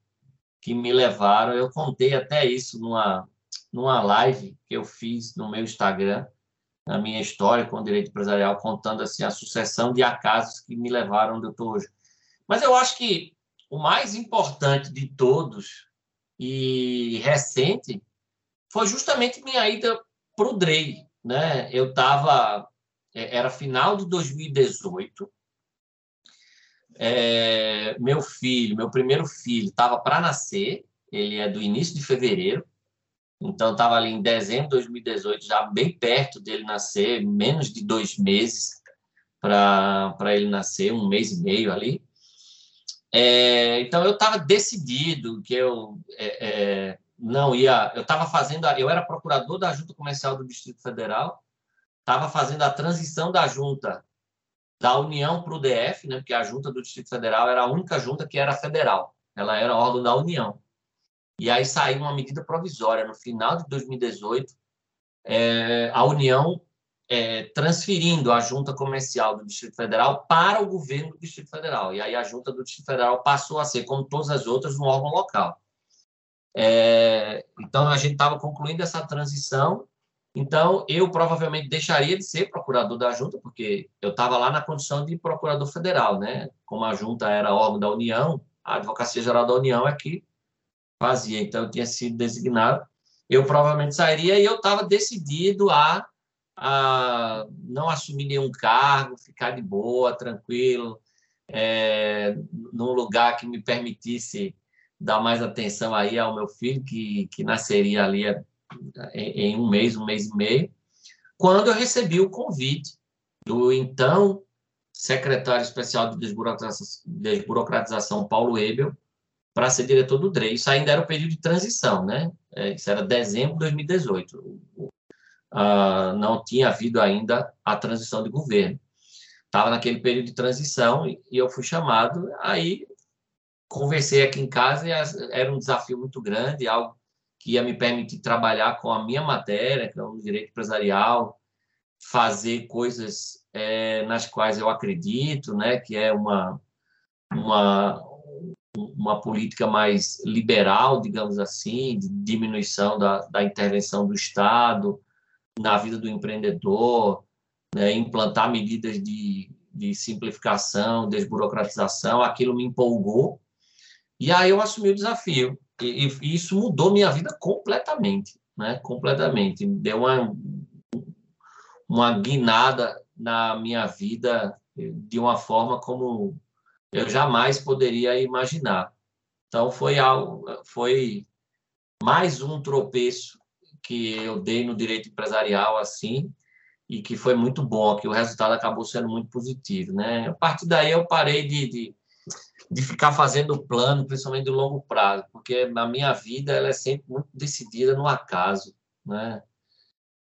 que me levaram. Eu contei até isso numa, numa live que eu fiz no meu Instagram, na minha história com o direito empresarial, contando assim a sucessão de acasos que me levaram onde eu estou hoje. Mas eu acho que o mais importante de todos e recente foi justamente minha ida para o DREI. Né? Eu estava, é, era final de 2018, é, meu filho, meu primeiro filho, estava para nascer, ele é do início de fevereiro, então estava ali em dezembro de 2018, já bem perto dele nascer, menos de dois meses para ele nascer, um mês e meio ali. É, então eu estava decidido que eu é, é não ia. Eu estava fazendo. A, eu era procurador da Junta Comercial do Distrito Federal, estava fazendo a transição da junta da União para o DF, né, porque a junta do Distrito Federal era a única junta que era federal, ela era órgão da União. E aí saiu uma medida provisória no final de 2018, é, a União é, transferindo a junta comercial do Distrito Federal para o governo do Distrito Federal. E aí a junta do Distrito Federal passou a ser, como todas as outras, um órgão local. É, então, a gente estava concluindo essa transição. Então, eu provavelmente deixaria de ser procurador da junta, porque eu estava lá na condição de procurador federal, né? Como a junta era órgão da União, a Advocacia Geral da União é que fazia. Então, eu tinha sido designado. Eu provavelmente sairia e eu estava decidido a, a não assumir nenhum cargo, ficar de boa, tranquilo, é, num lugar que me permitisse dar mais atenção aí ao meu filho, que, que nasceria ali em, em um mês, um mês e meio, quando eu recebi o convite do então secretário especial de desburocratização, desburocratização Paulo Ebel, para ser diretor do DRE. Isso ainda era o período de transição, né? É, isso era dezembro de 2018. Uh, não tinha havido ainda a transição de governo. Estava naquele período de transição e eu fui chamado. Aí conversei aqui em casa e era um desafio muito grande, algo que ia me permitir trabalhar com a minha matéria, que é o direito empresarial, fazer coisas é, nas quais eu acredito, né, que é uma, uma uma política mais liberal, digamos assim, de diminuição da, da intervenção do Estado na vida do empreendedor, né, implantar medidas de, de simplificação, desburocratização, aquilo me empolgou. E aí eu assumi o desafio. E, e isso mudou minha vida completamente, né? Completamente. Deu uma, uma guinada na minha vida de uma forma como eu jamais poderia imaginar. Então foi algo, foi mais um tropeço que eu dei no direito empresarial assim e que foi muito bom, que o resultado acabou sendo muito positivo, né? A partir daí eu parei de, de, de ficar fazendo plano, principalmente de longo prazo, porque a minha vida ela é sempre muito decidida no acaso, né?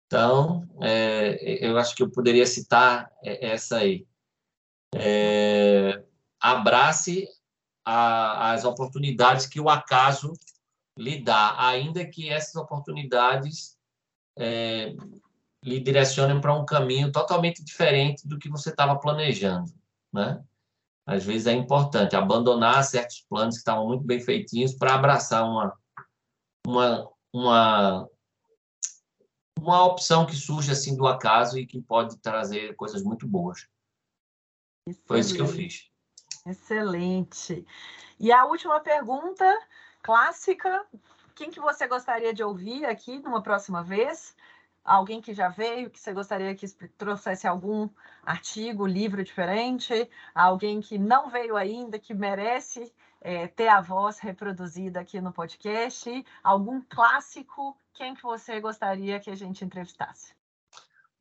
Então, é, eu acho que eu poderia citar essa aí. É, abrace a, as oportunidades que o acaso lhe dá, ainda que essas oportunidades é, lhe direcionem para um caminho totalmente diferente do que você estava planejando, né? Às vezes é importante abandonar certos planos que estavam muito bem feitinhos para abraçar uma, uma, uma, uma opção que surge assim do acaso e que pode trazer coisas muito boas. Excelente. Foi isso que eu fiz. Excelente. E a última pergunta clássica, quem que você gostaria de ouvir aqui numa próxima vez? Alguém que já veio, que você gostaria que trouxesse algum artigo, livro diferente? Alguém que não veio ainda, que merece é, ter a voz reproduzida aqui no podcast? Algum clássico? Quem que você gostaria que a gente entrevistasse?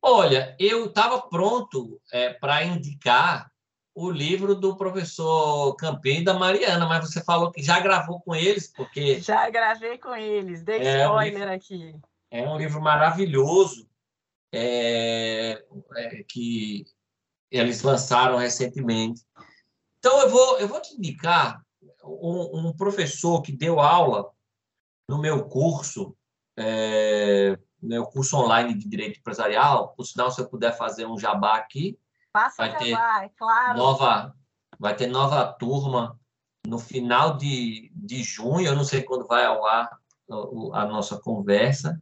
Olha, eu estava pronto é, para indicar o livro do professor Campinho e da Mariana, mas você falou que já gravou com eles, porque. Já gravei com eles, dei é spoiler aqui. É um livro maravilhoso é, é, que eles lançaram recentemente. Então, eu vou, eu vou te indicar um, um professor que deu aula no meu curso, é, meu curso online de Direito Empresarial, por sinal, se eu puder fazer um jabá aqui, Passa vai ter vai, é claro. Nova, vai ter nova turma no final de, de junho, eu não sei quando vai ao ar a nossa conversa.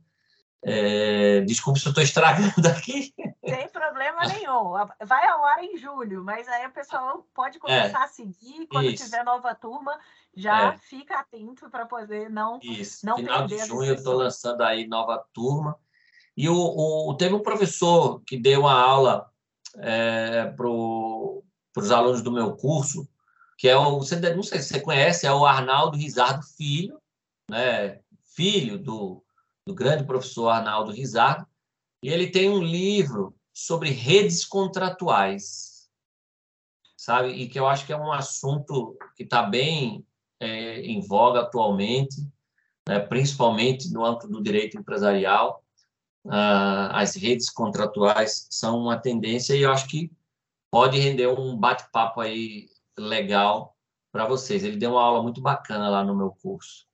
É, desculpe se eu estou estragando aqui. Sem problema nenhum. Vai ao ar em julho, mas aí o pessoal pode começar é, a seguir. Quando isso. tiver nova turma, já é. fica atento para poder não, isso. não Final perder de junho eu estou lançando aí nova turma. E o, o, teve um professor que deu uma aula é, para os alunos do meu curso, que é o, você, não sei se você conhece, é o Arnaldo Rizardo Filho, né? filho do, do grande professor Arnaldo Rizardo, e ele tem um livro sobre redes contratuais, sabe? E que eu acho que é um assunto que está bem é, em voga atualmente, né? principalmente no âmbito do direito empresarial uh, as redes contratuais são uma tendência e eu acho que pode render um bate-papo aí legal para vocês. Ele deu uma aula muito bacana lá no meu curso.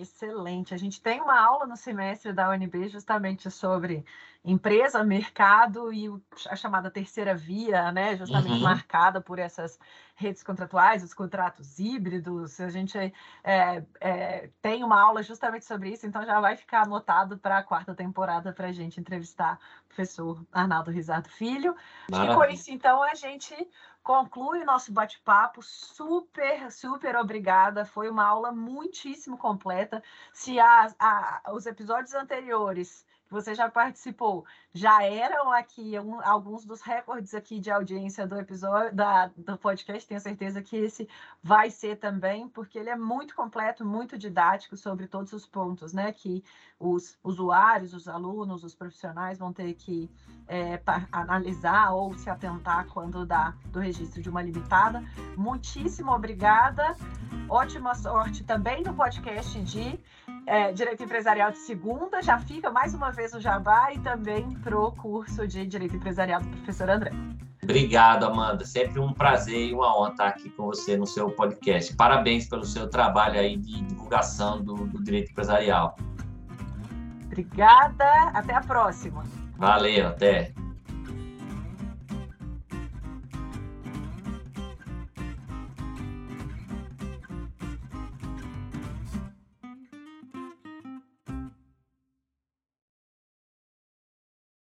Excelente. A gente tem uma aula no semestre da UNB justamente sobre empresa, mercado e a chamada terceira via, né? Justamente uhum. marcada por essas redes contratuais, os contratos híbridos. A gente é, é, tem uma aula justamente sobre isso, então já vai ficar anotado para a quarta temporada para a gente entrevistar o professor Arnaldo Risado Filho. Maravilha. E com isso, então, a gente conclui o nosso bate-papo. Super, super obrigada. Foi uma aula muitíssimo completa. Se a, a, os episódios anteriores você já participou, já eram aqui um, alguns dos recordes aqui de audiência do episódio da, do podcast. Tenho certeza que esse vai ser também, porque ele é muito completo, muito didático sobre todos os pontos, né? Que os usuários, os alunos, os profissionais vão ter que é, analisar ou se atentar quando dá do registro de uma limitada. Muitíssimo obrigada. Ótima sorte também no podcast de é, Direito Empresarial de segunda. Já fica mais uma vez o Jabá e também para o curso de Direito Empresarial do professor André. Obrigado, Amanda. Sempre um prazer e uma honra estar aqui com você no seu podcast. Parabéns pelo seu trabalho aí de divulgação do, do direito empresarial. Obrigada. Até a próxima. Valeu, até.